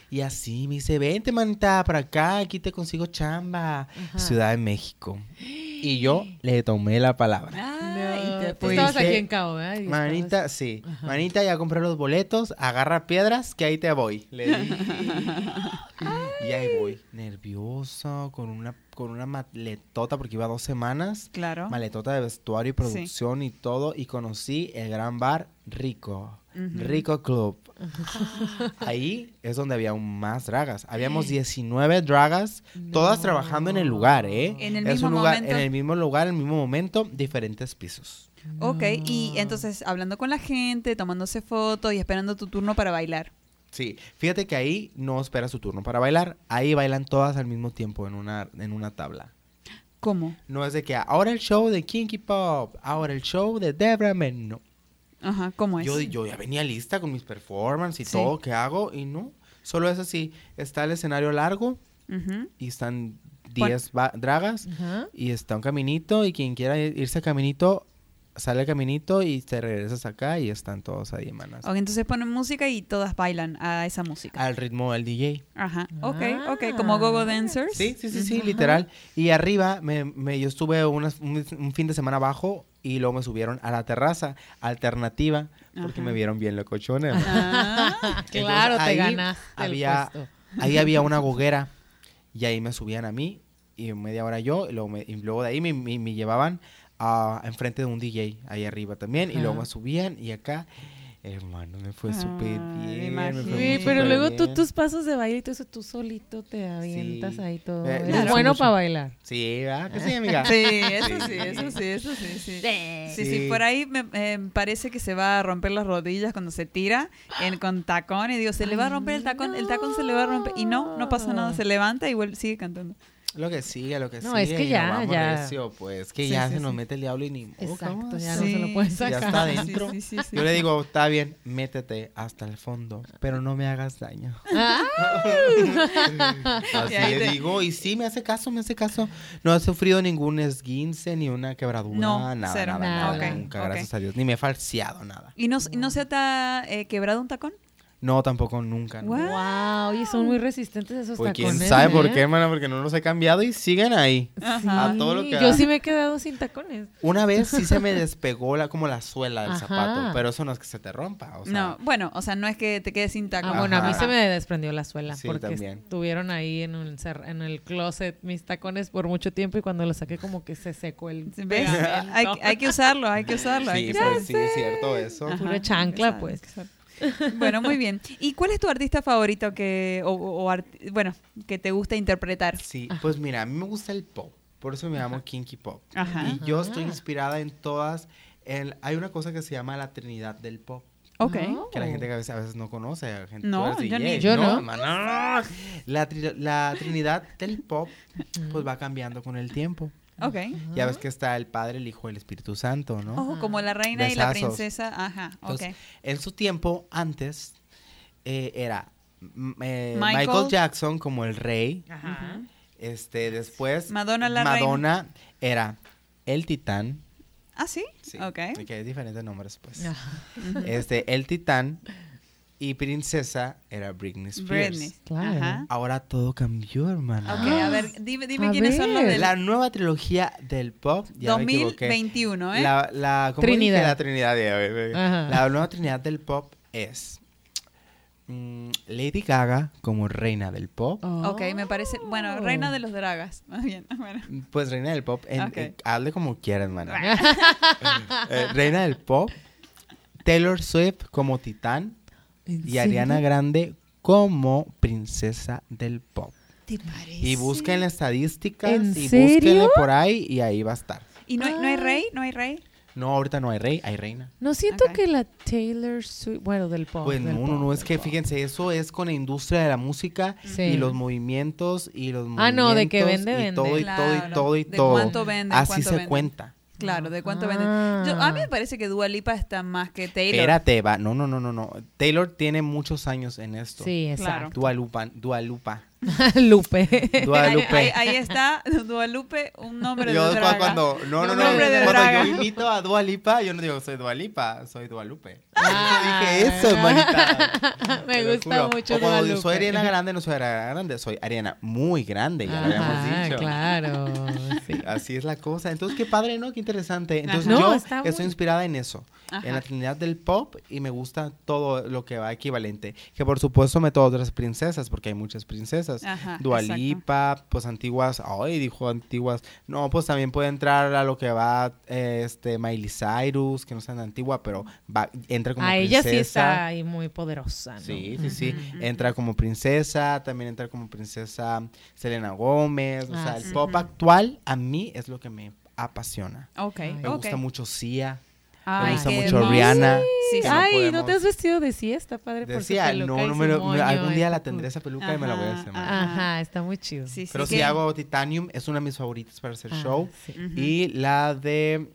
Y así me dice, vente, manita, para acá, aquí te consigo chamba. Ajá. Ciudad de México. Y yo le tomé la palabra. Ah, y te fuiste. estabas Dije, aquí en Cabo, ¿verdad? Y Manita, estabas- sí. Ajá. Manita, ya compré los boletos, agarra piedras, que ahí te voy. Le dije. y ahí voy, nerviosa, con una, con una maletota, porque iba dos semanas. Claro. Maletota de vestuario y producción y todo. Y conocí el gran bar Rico. Rico Club. Ahí es donde había aún más dragas. Habíamos 19 dragas, todas No. trabajando en el lugar, ¿eh? En el es mismo un lugar, momento. En el mismo lugar, en el mismo momento, diferentes pisos. Ok, y No. entonces hablando con la gente, tomándose fotos y esperando tu turno para bailar. Sí, fíjate que ahí no espera su turno para bailar. Ahí bailan todas al mismo tiempo en una, en una tabla. ¿Cómo? No es de que ahora el show de Kinky Pop, ahora el show de Debra Men. No. Ajá, ¿cómo es? Yo, yo ya venía lista con mis performances y Sí. todo que hago y no. Solo es así. Está el escenario largo y están 10 ba- dragas y está un caminito y quien quiera irse al caminito, sale al caminito y te regresas acá y están todos ahí, manas. Ok, entonces ponen música y todas bailan a esa música. Al ritmo del DJ. Ajá, ok, Ah. ok, como Gogo Dancers. Sí, sí, sí, sí, Ajá. literal. Y arriba, me, me- yo estuve unas- un, un fin de semana abajo y luego me subieron a la terraza alternativa porque Ajá. me vieron bien locochones. Ah, Claro, te ahí ganaste había- el puesto. Ahí había una goguera y ahí me subían a mí y media hora yo y luego, me- y luego de ahí me, me- me llevaban a enfrente de un DJ ahí arriba también y luego Ajá. subían y acá, hermano, me fue súper Ay, bien. me imagino. fue Sí, pero luego tú bien. tus pasos de baile y todo eso, tú solito te avientas Sí. ahí todo. Eh, claro. bueno para bailar. Sí, ¿verdad? Que sí, amiga. Sí, eso sí, Sí. eso sí, eso sí, sí. Sí, sí, Sí. por ahí me eh, parece que se va a romper las rodillas cuando se tira en, con tacón y digo, se le va a romper el tacón, el tacón se le va a romper y no, no pasa nada, se levanta y vuelve, sigue cantando. Lo que sigue, lo que No, sigue. es que ya, vamos ya. recio, pues, que Sí, ya sí, se nos mete el diablo y ni modo, ¿qué Exacto, ya no se lo pueden Sí, sacar. Ya está Sí, adentro. sí, sí, sí. Yo le digo, está bien, métete hasta el fondo, pero no me hagas daño. Ah, Así le te- digo, y sí, me hace caso, me hace caso. No he sufrido ningún esguince, ni una quebradura, No, nada, cero. nada, nada, Nada. nunca, gracias a Dios. Ni me he falseado nada. ¿Y no, no se te ha eh, quebrado un tacón? No, tampoco, nunca. no. Guau. wow, y son muy resistentes esos Pues tacones. quién sabe por ¿eh? qué, hermana, porque no los he cambiado y siguen ahí. Ajá. A todo lo que Yo da. sí me he quedado sin tacones. Una vez sí se me despegó la, como la suela del Ajá. zapato, pero eso no es que se te rompa. O sea, no, bueno, o sea, no es que te quedes sin tacón. Ah, bueno, a mí se me desprendió la suela Sí, porque también. estuvieron ahí en, cer- en el closet mis tacones por mucho tiempo y cuando los saqué como que se secó el ¿Ves? hay, hay que usarlo, hay que usarlo. hay Sí, que pues sí, es cierto eso. Ajá, Pura chancla, hay que pues. Bueno, muy bien. ¿Y cuál es tu artista favorito que, o, o- o art- bueno, que te gusta interpretar? Sí, pues mira, a mí me gusta el pop. Por eso me llamo Kinky Pop. Ajá. Y yo estoy Ah. inspirada en todas. en- hay una cosa que se llama la Trinidad del Pop. Ok. Oh. Que la gente que a veces, a veces no conoce. a gente- No, yo ni- Yo no. La, tri- la Trinidad del Pop pues va cambiando con el tiempo. Ok. Ya ves que está el Padre, el Hijo y el Espíritu Santo, ¿no? Ojo, como la reina y la princesa. Ajá, ok. Entonces, En su tiempo, antes, eh, era mm, eh, Michael. Michael. Jackson como el rey. Ajá. Este, después, Madonna la Madonna era el titán. Ah, sí. Sí, Ok. Que hay diferentes nombres, pues. Este, el titán y princesa era Britney Spears. Britney. Claro. Ajá. Ahora todo cambió, hermana. Ok, a ver, dime, dime A quiénes son los del La nueva trilogía del pop, ya me equivoqué. 2021, ¿eh? La, la, ¿cómo Trinidad. dije? La Trinidad. Ajá. La nueva Trinidad del pop es mm, Lady Gaga como reina del pop. Ok, me parece. Bueno, Oh. reina de los dragas, más bien. Bueno. Pues reina del pop, en, en- hazle como quieras, man. Eh, reina del pop. Taylor Swift como titán. ¿En Y Ariana? Grande como princesa del pop. ¿Te parece? Y busquen las estadísticas ¿En y serio? búsquenle por ahí y ahí va a estar. ¿Y no hay, no hay rey? ¿No hay rey? No, ahorita no hay rey, hay reina. No siento que la Taylor Swift, bueno, del pop. Pues del no, no, pop, no, es que pop. fíjense, eso es con la industria de la música Sí. y los movimientos y los Ah, no, de que movimientos vende, y vende. todo y todo y todo y de todo. cuánto venden, Así cuánto se cuenta. Claro, ¿de cuánto Ah. venden? Yo- a mí me parece que Dua Lipa está más que Taylor. Espérate, va. No, no, no, no, no. Taylor tiene muchos años en esto. Sí, Claro. exacto. Dua Lupa, Dua Lupa. Lupe. Dua Ahí, Lupe. ahí- ahí está, Dualupe, un nombre Yo de draga. cuando no no no nombre de cuando draga. yo imito a Dua Lipa, yo no digo soy Dua Lipa, soy Dua Lupe. Ah. Yo dije eso, manita. Me Te gusta mucho O cuando Dua yo soy Lupe. Ariana Grande, no soy Ariana Grande, soy Ariana muy grande, ya lo habíamos Ajá, dicho. claro. Sí. Así es la cosa. Entonces, qué padre, ¿no? Qué interesante. Entonces, Ajá. No, yo muy- estoy inspirada en eso, Ajá. en la Trinidad del Pop, y me gusta todo lo que va equivalente. Que por supuesto meto otras princesas, porque hay muchas princesas. Ajá, Dua exacto. Lipa, pues antiguas, ay, dijo antiguas. No, pues también puede entrar a lo que va eh, este Miley Cyrus, que no es tan antigua, pero va, entra como A princesa. ella sí está ahí muy poderosa. ¿no? Sí, sí, sí. Entra como princesa, también entra como princesa Selena Gómez. O Ah, sea, el sí. pop actual a mí es lo que me apasiona. Ok, Ay. Me gusta mucho Sia, Ay, me gusta mucho hermoso. Rihanna. Sí, sí. Ay, ¿no te has vestido de siesta, padre? Por su Decía, peluca no, no me lo- moño algún y día la tendré esa peluca y me la voy a hacer. ajá. Ajá, está muy chido. Sí, sí, Pero sí si hago Titanium, es una de mis favoritas para hacer Ah, show. Y la de,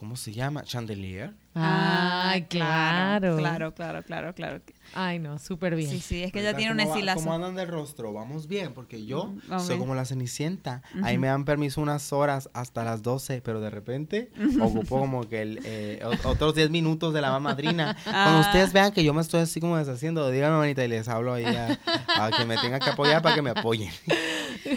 ¿cómo se llama? Chandelier. Ay, claro. Claro, claro, claro, claro. Ay, no, súper bien. Sí, sí, es que ella tiene un ¿cómo va- estilazo. ¿Cómo andan de rostro? Vamos bien, porque yo Mm, vamos soy bien. como la cenicienta. Ahí me dan permiso unas horas hasta las 12, pero de repente ocupo como que el, eh, otros 10 minutos de la mamá madrina. Cuando Ah. ustedes vean que yo me estoy así como deshaciendo, díganme, manita, y les hablo ahí a, a que me tengan que apoyar para que me apoyen.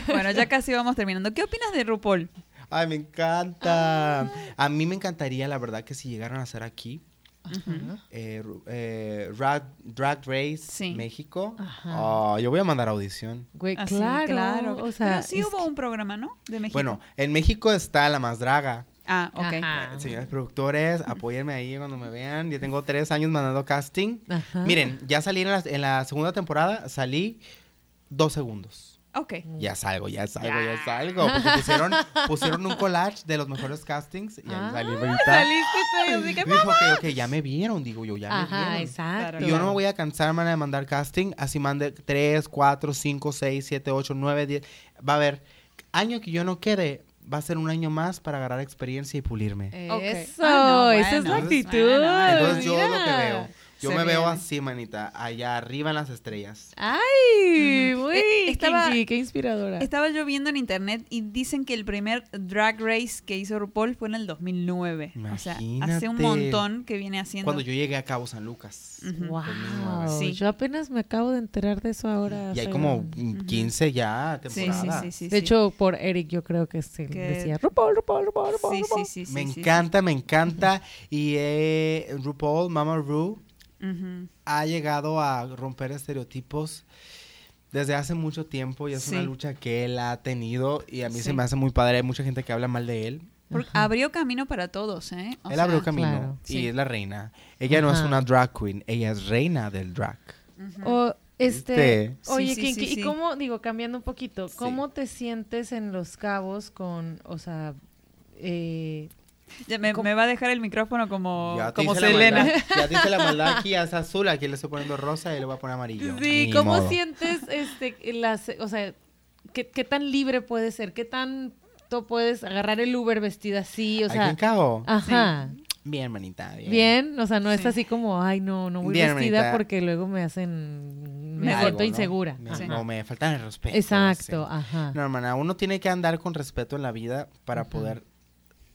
Bueno, ya casi vamos terminando. ¿Qué opinas de RuPaul? Ay, me encanta. A mí me encantaría, la verdad, que si llegaran a hacer aquí, Ajá. eh, eh, Drag, Drag Race Sí. México, Ajá. oh, yo voy a mandar audición. Güey, Así, claro, O sea, Pero sí hubo que- un programa, ¿no? De México. Bueno, en México está la más draga. Ah, ok. Ajá. Señores productores, apóyenme ahí cuando me vean. Yo tengo tres años mandando casting. Ajá. Miren, ya salí en la, en la segunda temporada, salí dos segundos. Ok. Ya salgo, ya salgo, ya, salgo. Porque pusieron, pusieron un collage de los mejores castings y ahí Ah, salí ahorita. Saliste tú y así que, Dijo que, ok, ya me vieron, digo yo, ya me Ajá, vieron. exacto. Y yo no me voy a cansar, man, de mandar casting. Así mande 3, 4, 5, 6, 7, 8, 9, 10. Va a haber año que yo no quede. Va a ser un año más para agarrar experiencia y pulirme. Eso, Ah, no, esa es la bueno, actitud. bueno, Entonces yo lo que veo. Yo Se me veo así, manita. Allá arriba en las estrellas. Ay, muy Eh, estaba- kinky, qué inspiradora. Estaba yo viendo en internet y dicen que el primer drag race que hizo RuPaul fue en el 2009. O sea, hace un Imagínate. montón que viene haciendo. Cuando yo llegué a Cabo San Lucas. Wow, 2009. Sí. yo apenas me acabo de enterar de eso ahora. Y hay como un- mm, 15 ya Sí, sí, temporadas. sí, sí. De sí. hecho, por Eric yo creo que se Que- decía RuPaul, RuPaul, RuPaul, RuPaul, Sí, RuPaul". sí, sí, sí, me sí, sí. encanta, me encanta. Y eh, RuPaul, Mama Ru, Ha llegado a romper estereotipos desde hace mucho tiempo y es una lucha que él ha tenido y a mí se me hace muy padre. Hay mucha gente que habla mal de él. Porque abrió camino para todos, ¿eh? O él sea, abrió camino claro. y Sí. es la reina. Ella no es una drag queen, ella es reina del drag. O Este, oye, Sí, sí, Kinky, sí, ¿y cómo, digo, cambiando un poquito, Sí. cómo te sientes en Los Cabos con, o sea, eh, Ya me, va a dejar el micrófono como, Ya como Selena. maldad, Ya te hice la maldad aquí, es azul, aquí le estoy poniendo rosa y le voy a poner amarillo. Sí, Ni ¿cómo modo. sientes este las o sea, qué, qué tan libre puede ser? ¿Qué tanto puedes agarrar el Uber vestida así, o Aquí sea, en Cabo. ajá. Bien, manita, bien. Bien, o sea, no es Sí. así como, ay, no, no voy Bien, vestida porque luego me hacen me siento Algo, ¿no? insegura. Me- Ajá. O me faltan el respeto. Exacto, ajá. No, hermana, uno tiene que andar con respeto en la vida para poder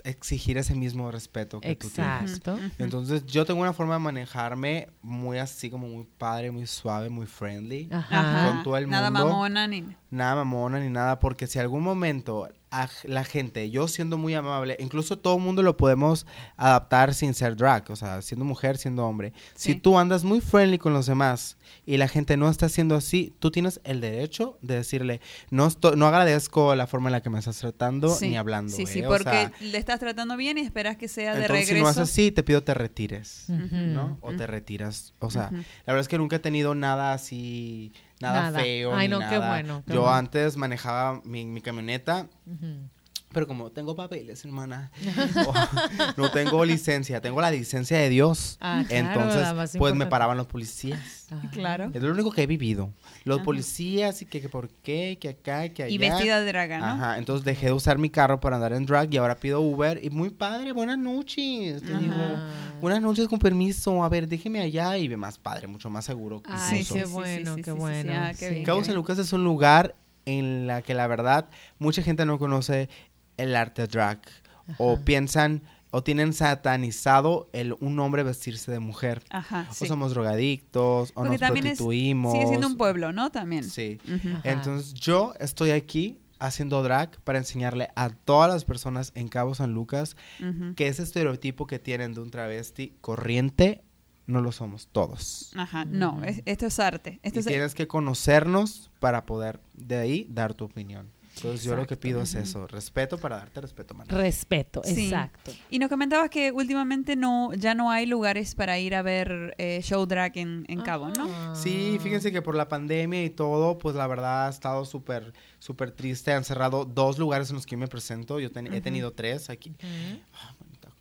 exigir ese mismo respeto que tú tienes. Exacto. Entonces, yo tengo una forma de manejarme muy así, como muy padre, muy suave, muy friendly. Ajá. Con todo el Nada mundo. mamona ni... Nada mamona ni nada, porque si algún momento a la gente, yo siendo muy amable, incluso todo el mundo lo podemos adaptar sin ser drag, o sea, siendo mujer, siendo hombre. Si tú andas muy friendly con los demás y la gente no está haciendo así, tú tienes el derecho de decirle, no, esto- no agradezco la forma en la que me estás tratando Sí, ni hablando. Sí, sí, ¿eh? Porque sea, le estás tratando bien y esperas que sea de entonces, si regreso. no es así, te pido te retires. ¿no? O te retiras. O sea, la verdad es que nunca he tenido nada así, nada, Nada. feo. Ay, ni no, qué nada. bueno, qué Yo bueno. antes manejaba mi, mi camioneta, Ujú. Pero como tengo papeles, hermana, no tengo licencia, tengo la licencia de Dios. Ah, claro, entonces, pues me paraban los policías. Ajá. Claro. Es lo único que he vivido. Los Ajá. policías y que, que por qué, que acá, que allá. Y vestida de draga, ¿no? Ajá, entonces dejé de usar mi carro para andar en drag y ahora pido Uber. Y muy padre, buenas noches. Te Ajá. digo, buenas noches con permiso. A ver, déjeme allá y ve más padre, mucho más seguro. que Ay, qué bueno, qué bueno, Ah, qué sí. bien, Cabo San. Lucas es un lugar en la que la verdad mucha gente no conoce el arte drag o piensan o tienen satanizado el un hombre vestirse de mujer. Ajá, sí. O somos drogadictos o Porque nos también es, prostituimos. sigue siendo un pueblo, ¿no? También. Sí. Entonces yo estoy aquí haciendo drag para enseñarle a todas las personas en Cabo San Lucas que ese estereotipo que tienen de un travesti corriente no lo somos todos. Ajá, no, es- esto es arte. Esto y es, tienes que conocernos para poder de ahí dar tu opinión. Entonces yo lo que pido es eso, respeto para darte respeto, man. Respeto, Sí. exacto. Y nos comentabas que últimamente no, ya no hay lugares para ir a ver eh, show drag en, en Cabo, ¿no? Ah. Sí, fíjense que por la pandemia y todo, pues la verdad ha estado súper, súper triste. Han cerrado dos lugares en los que yo me presento. Yo ten- he tenido tres aquí. Ujú.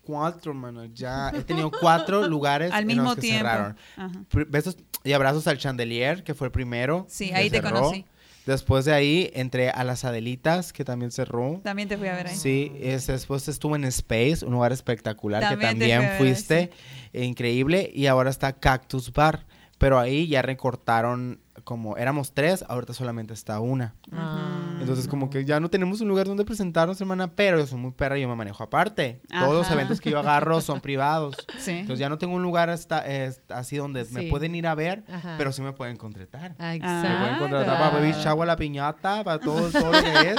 Cuatro, mano. Ya he tenido cuatro lugares Al en mismo los que tiempo. cerraron. Ajá. Besos y abrazos al Chandelier, que fue el primero. Sí, ahí te cerró. conocí. Después de ahí entré a las Adelitas, que también cerró. También te fui a ver ahí. Sí, es- después estuve en Space, un lugar espectacular También que también ver, fuiste, increíble, y ahora está Cactus Bar, pero ahí ya recortaron como éramos tres, ahorita solamente está una. Ah. Entonces como que ya no tenemos un lugar donde presentarnos, hermana, pero yo soy muy perra y yo me manejo aparte. Todos los Ajá. eventos que yo agarro son privados. Sí. Entonces ya no tengo un lugar hasta, eh, así donde me Sí. pueden ir a ver, Ajá. pero sí me pueden contratar. Te Ah, pueden Exacto. contratar para baby shower, la piñata, para todo, todo lo que es.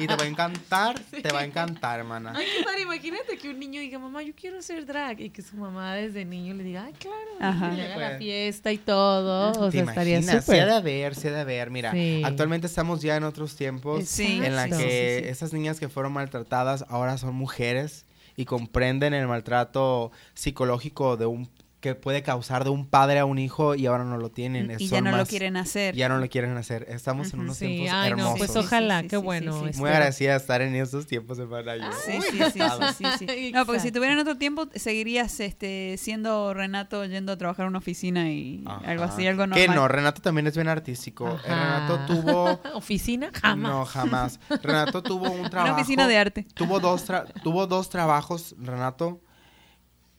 Y te va a encantar, te va a encantar, hermana. Ay, qué padre, imagínate que un niño diga, mamá, yo quiero ser drag. Y que su mamá desde niño le diga, ay, claro. Ajá. Y que le haga la Pues. fiesta y todo. O ¿Te sea, estaría imaginas? Sí ha de súper. haber, sí ha de haber. Mira, Sí. actualmente estamos ya en otros tiempos Sí. en la que Sí, sí. esas niñas que fueron maltratadas ahora son mujeres y comprenden el maltrato psicológico de un que puede causar de un padre a un hijo y ahora no lo tienen. y Son ya no lo quieren hacer. Ya no lo quieren hacer. Estamos en unos Sí, tiempos ay, hermosos. no, pues ojalá, sí, sí, qué sí, bueno. sí, sí. este, Muy agradecida de estar en estos tiempos, hermana. Yo, Sí, sí, sí, sí, sí, sí. No, porque si Exacto. tuviera en otro tiempo, seguirías este, siendo Renato yendo a trabajar en una oficina y algo así, algo normal. Que no, Renato también es bien artístico. Ajá. Renato tuvo... ¿Oficina? Jamás. No, jamás. Renato tuvo un trabajo... Una oficina de arte. Tuvo dos, tra- tuvo dos trabajos, Renato,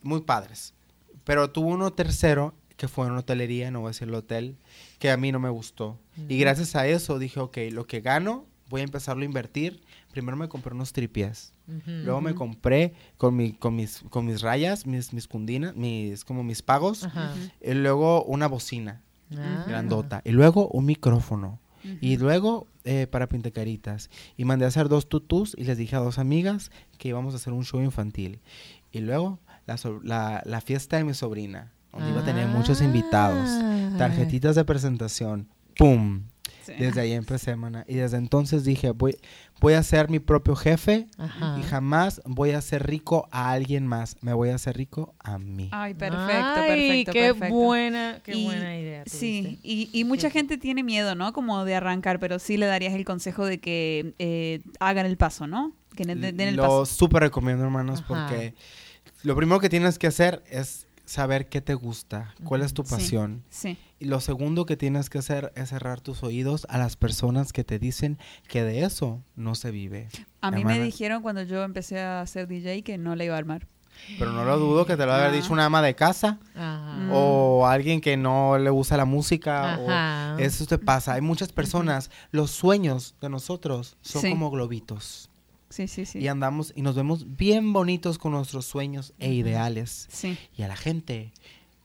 muy padres. Pero tuvo uno tercero, que fue en una hotelería, no voy a decir el hotel, que a mí no me gustó. Y gracias a eso dije, ok, lo que gano, voy a empezarlo a invertir. Primero me compré unos tripies. Ujú. Luego me compré con, mi, con, mis, con mis rayas, mis, mis cundinas, mis, como mis pagos. Y luego una bocina Ah. grandota. Y luego un micrófono. Y luego eh, para pintacaritas. Y mandé a hacer dos tutús y les dije a dos amigas que íbamos a hacer un show infantil. Y luego la, so- la, la fiesta de mi sobrina, donde iba a tener muchos invitados. Ah. Tarjetitas de presentación. ¡Pum! Sí. Desde ahí empecé, mana. Y desde entonces dije, voy, voy a ser mi propio jefe Ajá. y jamás voy a hacer rico a alguien más. Me voy a hacer rico a mí. Ay, perfecto, Ay, perfecto, qué perfecto. buena, qué Y- buena idea. Sí, y, y mucha Sí. gente tiene miedo, ¿no? Como de arrancar, pero sí le darías el consejo de que eh, hagan el paso, ¿no? Que den, den el Lo paso. súper recomiendo, hermanos, Ajá. porque lo primero que tienes que hacer es saber qué te gusta, cuál es tu Sí. pasión. Sí, Y lo segundo que tienes que hacer es cerrar tus oídos a las personas que te dicen que de eso no se vive. a mí Hermana. me dijeron cuando yo empecé a ser DJ que no le iba a armar. Pero no lo dudo que te lo haya Ah. dicho una ama de casa Ajá. O alguien que no le gusta la música. Ajá. O eso te pasa. Hay muchas personas, los sueños de nosotros son Sí. como globitos. Sí, sí, sí. Y andamos y nos vemos bien bonitos con nuestros sueños e ideales. Sí. Y a la gente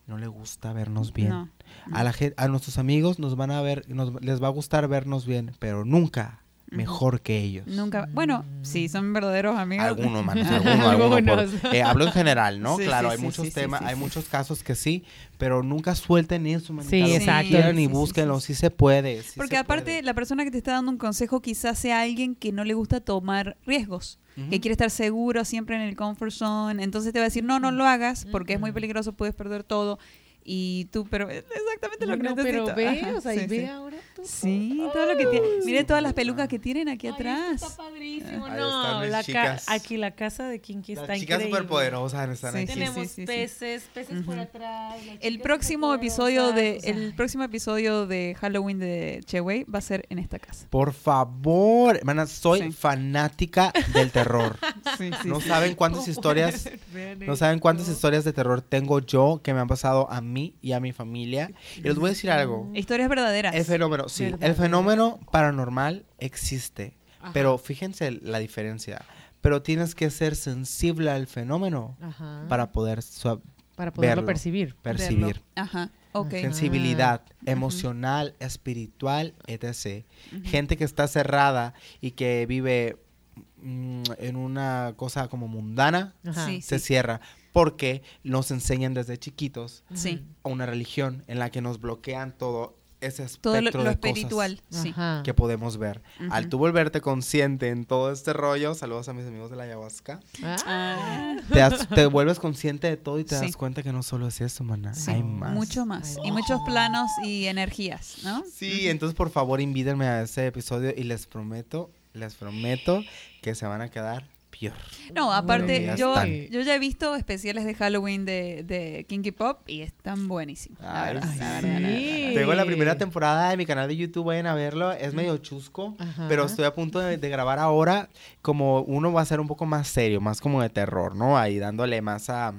no le gusta vernos bien. No. A, la a nuestros amigos nos van a ver, nos- les va a gustar vernos bien, pero nunca mejor que ellos. Nunca. Bueno, sí, son verdaderos amigos. Algunos, manos, algunos, algunos. por- eh, hablo en general, ¿no? Sí, claro, sí, hay sí, muchos temas, sí, hay sí. muchos casos que sí, pero nunca suelten eso, manita. Sí, exacto. sí, búsquenlo, sí, sí, se puede. sí Porque se aparte, puede. la persona que te está dando un consejo quizás sea alguien que no le gusta tomar riesgos, que quiere estar seguro siempre en el comfort zone. Entonces te va a decir, no, no lo hagas porque es muy peligroso, puedes perder todo. Y tú, pero es exactamente lo que No, necesito. pero ve, Ajá, o sea, sí, y ve sí. ahora tú. Sí, todo lo que tiene. Mire todas las pelucas que tienen aquí Ay, atrás. está padrísimo. No, la ca- chicas. aquí la casa de Kinky está Las chicas increíble. superpoderosas están Sí, aquí. sí, Tenemos sí, sí. peces, peces por Ujú. atrás. las El próximo episodio de superpoderosas, o sea, el próximo episodio de Halloween de Cheway va a ser en esta casa. Por favor, hermana, soy Sí. fanática del terror. no saben cuántas historias, no saben cuántas historias de terror tengo yo que me han pasado a mí y a mi familia. Y les voy a decir algo. Historias verdaderas. El fenómeno, sí, el Verdadero. fenómeno paranormal existe, Ajá. pero fíjense la diferencia. Pero tienes que ser sensible al fenómeno Ajá. para poder para poderlo verlo. percibir. percibir. Verlo. Ajá, ok. Ajá. Sensibilidad Ujú. emocional, espiritual, etc. Gente que está cerrada y que vive mm, en una cosa como mundana, Ajá. Sí, se sí. cierra. Porque nos enseñan desde chiquitos Sí. a una religión en la que nos bloquean todo ese espectro Todo lo, lo de cosas espiritual. Sí. Que podemos ver. Al tú volverte consciente en todo este rollo, saludos a mis amigos de la ayahuasca, Ah, te, das- te vuelves consciente de todo y te Sí. das cuenta que no solo es eso, mana, sí, hay más. Mucho más. Ay, Y muchos planos y energías, ¿no? Sí, entonces por favor invítenme a ese episodio y les prometo, les prometo que se van a quedar peor. No, aparte, yo, yo ya he visto especiales de Halloween de, de Kinky Pop y están buenísimos. La Ay, verdad, sí. la verdad, la verdad. Sí. Tengo la primera temporada de mi canal de YouTube, vayan a verlo, es medio chusco, Ajá. pero estoy a punto de, de grabar ahora, como uno va a ser un poco más serio, más como de terror, ¿no? Ahí dándole más a,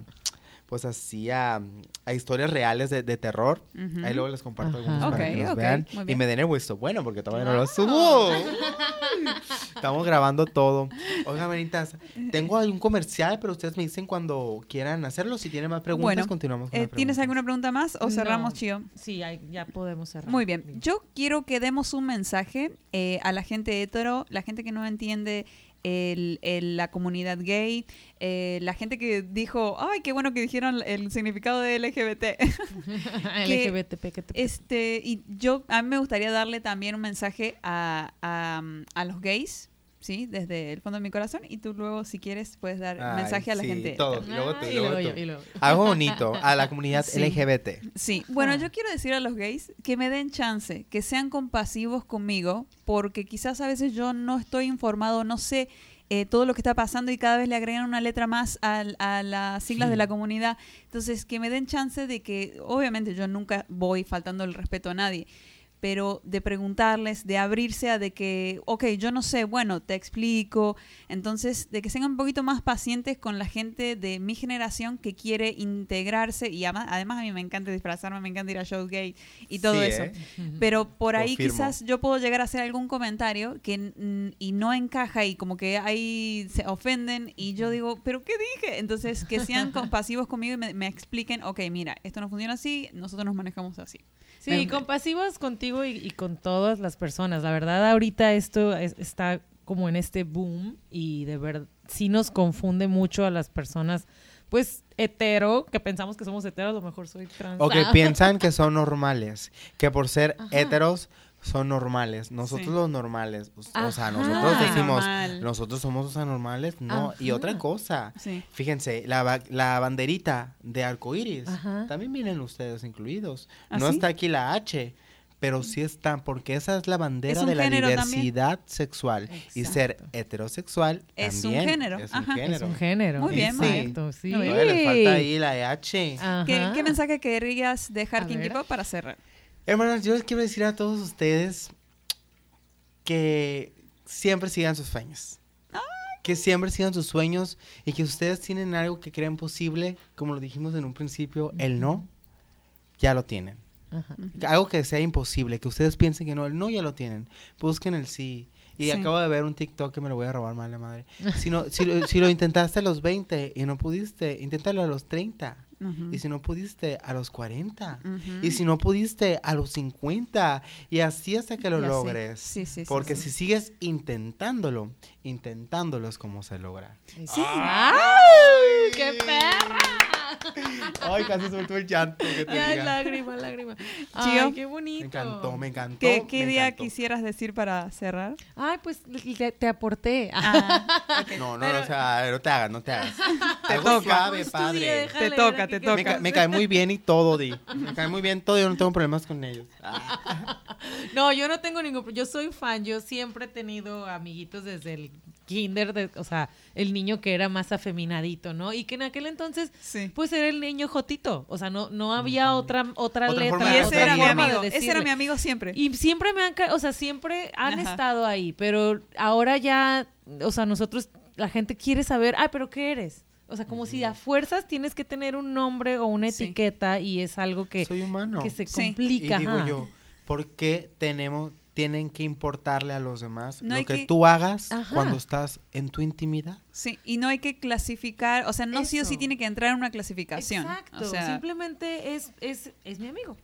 pues así, a, a historias reales de, de terror. Ujú. Ahí luego les comparto Ajá. algunos para que los vean y me den el visto bueno, porque todavía no lo subo. Estamos grabando todo. Oigan, manitas, tengo algún comercial, pero ustedes me dicen cuando quieran hacerlo. Si tienen más preguntas, Bueno, continuamos con Eh, ¿Tienes alguna pregunta más o cerramos, No. Chio? Sí, ya podemos cerrar. Muy bien. Yo quiero que demos un mensaje eh, a la gente hetero, la gente que no entiende el- el- la comunidad gay, eh, la gente que dijo, ay, qué bueno que dijeron el significado de LGBT. Que te... este, y yo, a mí me gustaría darle también un mensaje a, a, a los gays, ¿sí? Desde el fondo de mi corazón. Y tú luego, si quieres, puedes dar Ay, mensaje a la sí, gente. todo. y luego tú, Ah, y y luego luego tú. yo, y luego- Algo bonito a la comunidad Sí. LGBT. Sí, bueno, Ah. yo quiero decir a los gays que me den chance, que sean compasivos conmigo, porque quizás a veces yo no estoy informado, no sé eh, todo lo que está pasando y cada vez le agregan una letra más al- a, las siglas Sí. de la comunidad. Entonces, que me den chance de que, obviamente yo nunca voy faltando el respeto a nadie, pero de preguntarles, de abrirse a de que, ok, yo no sé, bueno, te explico. Entonces, de que sean un poquito más pacientes con la gente de mi generación que quiere integrarse y además, a mí me encanta disfrazarme, me encanta ir a shows gay y todo Sí, eso. ¿eh? Pero por ahí Confirmo. quizás yo puedo llegar a hacer algún comentario que y no encaja y como que ahí se ofenden y yo digo, ¿pero qué dije? Entonces que sean compasivos conmigo y me, me expliquen, ok, mira, esto no funciona así, nosotros nos manejamos así. Sí, Me- compasivos contigo y, y con todas las personas. La verdad, ahorita esto es- está como en este boom y de verdad sí nos confunde mucho a las personas, pues hetero, que pensamos que somos heteros, a lo mejor soy trans. O que piensan que son normales, que por ser Ajá. heteros son normales. Nosotros Sí. los normales. O o sea, nosotros decimos, normal. nosotros somos los anormales. No. Y otra cosa. Sí. Fíjense, la, la banderita de arcoíris, Ajá. también vienen ustedes incluidos. ¿Ah, no sí? está aquí la H, pero sí están, porque esa es la bandera un de la género también. diversidad sexual. Y ser heterosexual Es un también género, Es un ajá. Es género. Es un género. Muy bien. Exacto, sí. Les falta ahí la H. ¿Qué, qué mensaje querrías dejar. Pop, para cerrar? Hermanas, yo les quiero decir a todos ustedes que siempre sigan sus sueños. Que siempre sigan sus sueños y que ustedes tienen algo que creen posible, como lo dijimos en un principio, el no, ya lo tienen. Ajá. Algo que sea imposible, que ustedes piensen que no, el no ya lo tienen. Busquen el sí. Y Sí. acabo de ver un TikTok que me lo voy a robar la madre. Si, no, si, lo- si lo intentaste a los 20 y no pudiste, inténtalo a los 30. Y si no pudiste, a los 40. Ujú. Y si no pudiste, a los 50. Y así hasta que lo Y logres. Sí, sí, sí, Porque si sigues intentándolo, intentándolo es como se logra. Sí. ¡Ay! ¡Qué perra! Ay, casi soltó el llanto. Que te Ya, diga. lágrima, lágrima. Chío. Ay, qué bonito. Me encantó, me encantó. ¿Qué, qué me día encantó. quisieras decir para cerrar? Ay, pues te, te aporté. Ah, No, no, no, o sea, no te hagas, no te hagas. Algo toca. suave, Estudié, padre. Te toca, te toca. Me, pasa. ca- me cae muy bien y todo, Di. Me cae muy bien todo, yo no tengo problemas con ellos. No, yo no tengo ningún. Yo soy fan. Yo siempre he tenido amiguitos desde el kinder, de- o sea, el niño que era más afeminadito, ¿no? Y que en aquel entonces, sí. pues era el niño jotito. O sea, no, no había otra, otra, Otra letra. forma Y ese otra era mi amigo. de Ese era mi amigo siempre. Y siempre me han, o sea, siempre han Ajá. estado ahí, pero ahora ya, o sea, nosotros, la gente quiere saber, ah, pero ¿qué eres? O sea, como si a fuerzas tienes que tener un nombre o una Sí. etiqueta y es algo que, Soy humano. que se Sí. Y complica. digo ajá. yo, ¿por qué tenemos, tienen que importarle a los demás No lo que, que- tú hagas Ajá. cuando estás en tu intimidad? Sí, y no hay que clasificar, o sea, no sí o sí tiene que entrar en una clasificación. Exacto, O sea, simplemente es, es, es mi amigo.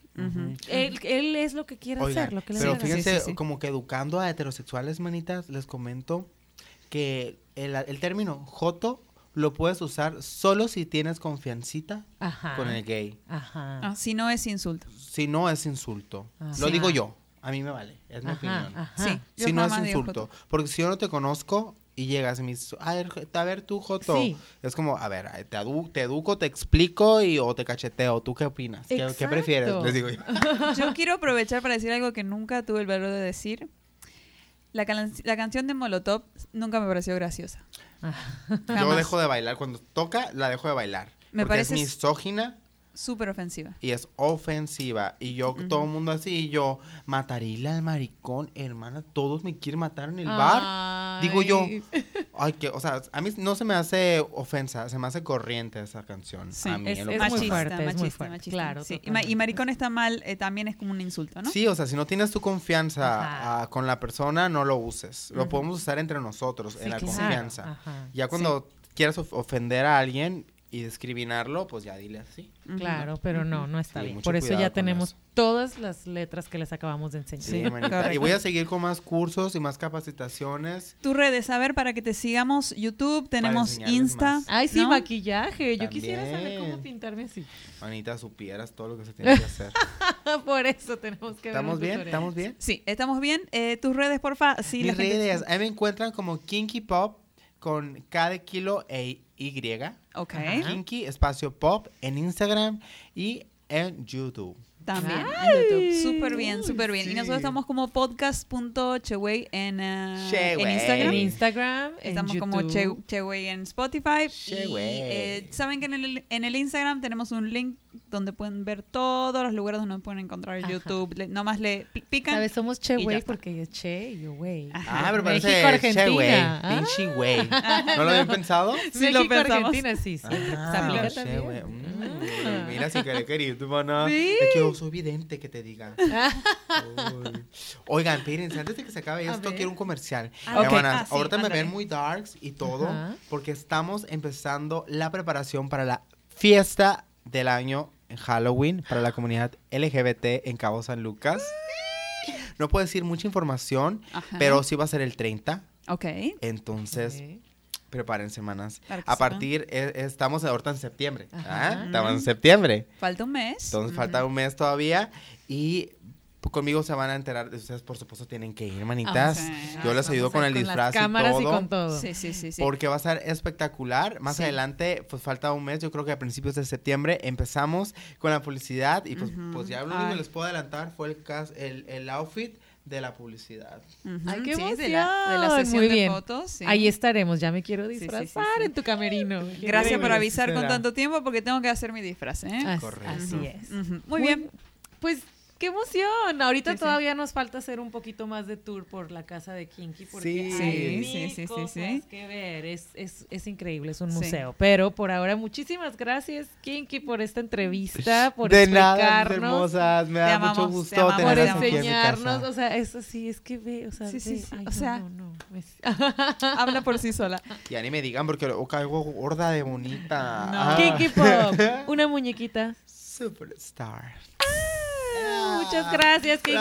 Él, él es lo que quiere Oigan, hacer, lo que le pero fíjense, Sí, sí, sí. como que educando a heterosexuales, manitas, les comento que el, el término joto lo puedes usar solo si tienes confiancita Ajá. con el gay. Ajá. Ah, si no es insulto. Si no es insulto. Ajá. Lo digo yo. A mí me vale. Es mi Ajá, opinión. ajá. Sí. Yo Si no es insulto. Porque si yo no te conozco y llegas y me dices, a ver, a ver tú, Joto. Sí. Es como, a ver, te, edu- te educo, te explico y o te cacheteo. ¿Tú qué opinas? ¿Qué, qué prefieres? Les digo yo. Yo quiero aprovechar para decir algo que nunca tuve el valor de decir. La, can- la canción de Molotov nunca me pareció graciosa. Yo Jamás. dejo de bailar. Cuando toca, la dejo de bailar. Me porque parece- es misógina Súper ofensiva. y es ofensiva. Y yo, todo el mundo así, y yo, matarile al maricón, hermana, todos me quieren matar en el bar. Digo yo, Ay. que, o sea, a mí no se me hace ofensa, se me hace corriente esa canción. Sí, a mí, es- es muy fuerte, es muy fuerte, claro, sí. Y, ma- totalmente. y maricón está mal, eh, también es como un insulto, ¿no? Sí, o sea, si no tienes tu confianza ah, con la persona, no lo uses. Lo podemos usar entre nosotros, Sí, en la claro. confianza. Ajá. Ya cuando quieras of- ofender a alguien y discriminarlo, pues ya dile así. Claro, pero no, no está Sí, bien. Por eso ya tenemos eso. todas las letras que les acabamos de enseñar. Sí. Y voy a seguir con más cursos y más capacitaciones. Tus redes, a ver, para que te sigamos, YouTube, tenemos Insta. más. Ay, sí, ¿no? maquillaje. Yo quisiera saber cómo pintarme así. Anita, supieras todo lo que se tiene que hacer. Por eso tenemos que ver ¿Estamos un bien? ¿Estamos bien? Sí, estamos bien. Eh, tus redes, porfa. Sí, Mis gente- redes, ahí me encuentran como Kinky Pop con K de kilo e Y. Ok. Kinky espacio pop en Instagram y en YouTube. También Ay. en YouTube. Súper bien, súper bien. Y nosotros estamos como podcast.cheway en, Cheway. en Instagram. En Instagram, en Estamos como YouTube. Che- Cheway en Spotify. Cheway. Y eh, saben que en el, en el Instagram tenemos un link donde pueden ver todos los lugares donde pueden encontrar Ajá. YouTube. Le- nomás le pi- pican. ¿Sabes? Somos Che Güey porque es Che y yo Güey. Ah, pero México, parece Argentina. che, güey. Ah. Pinche güey. ¿No lo habían pensado? Sí, lo México, pensamos. Argentina, sí, sí. Ah, Se aplica che, también. güey. Mm, Ah. Mira, si querés querido, tu mana. Sí. Es que yo soy vidente que te diga. Uy. Oigan, espérense, antes de que se acabe esto, quiero un comercial. Ah, ok. Hermanas, Ah, sí, ahorita me ven muy darks y todo, Ajá. porque estamos empezando la preparación para la fiesta del año en Halloween para la comunidad LGBT en Cabo San Lucas. No puedo decir mucha información, Ajá. pero sí va a ser el 30. Ok. Entonces, Ok. prepárense, semanas. A partir, eh, estamos ahorita en septiembre. ¿ah? Estamos en septiembre. Falta un mes. Entonces falta un mes todavía y conmigo se van a enterar, ustedes por supuesto tienen que ir, manitas. Sí. Yo les ayudo con el las disfraz y cámaras y todo. con todo. Sí, sí, sí, sí. Porque va a estar espectacular. Más Sí. adelante, pues falta un mes, yo creo que a principios de septiembre empezamos con la publicidad y pues, Ujú. pues ya lo único les puedo adelantar fue el, cas- el, el outfit de la publicidad. Ujú, Ay, qué sí, de la, de la sesión Muy de bien. fotos. sí. Ahí estaremos, ya me quiero Sí, sí, sí, disfrazar sí. en tu camerino. Gracias por avisar con tanto tiempo porque tengo que hacer mi disfraz, ¿eh? Así, Correcto. así es. ujú. Muy bien. Pues qué emoción. Ahorita Sí, sí. todavía nos falta hacer un poquito más de tour por la casa de Kinky porque Sí. hay Sí, sí, mil sí, sí, cosas sí. que ver. Es, es, es increíble, es un Sí. museo. Pero por ahora, muchísimas gracias, Kinky, por esta entrevista, por de nada, explicarnos. hermosas. Me da amamos, mucho gusto por te amamos. mi enseñarnos, o sea, eso sí, es que ve, o sea, Sí, sí, ve, sí, ay, o no, sea- no, Habla por sí sola. Ya ni me digan porque luego caigo gorda de bonita. No. Ah. Kinky Pop, una muñequita. Superstar. Muchas gracias, Kiki.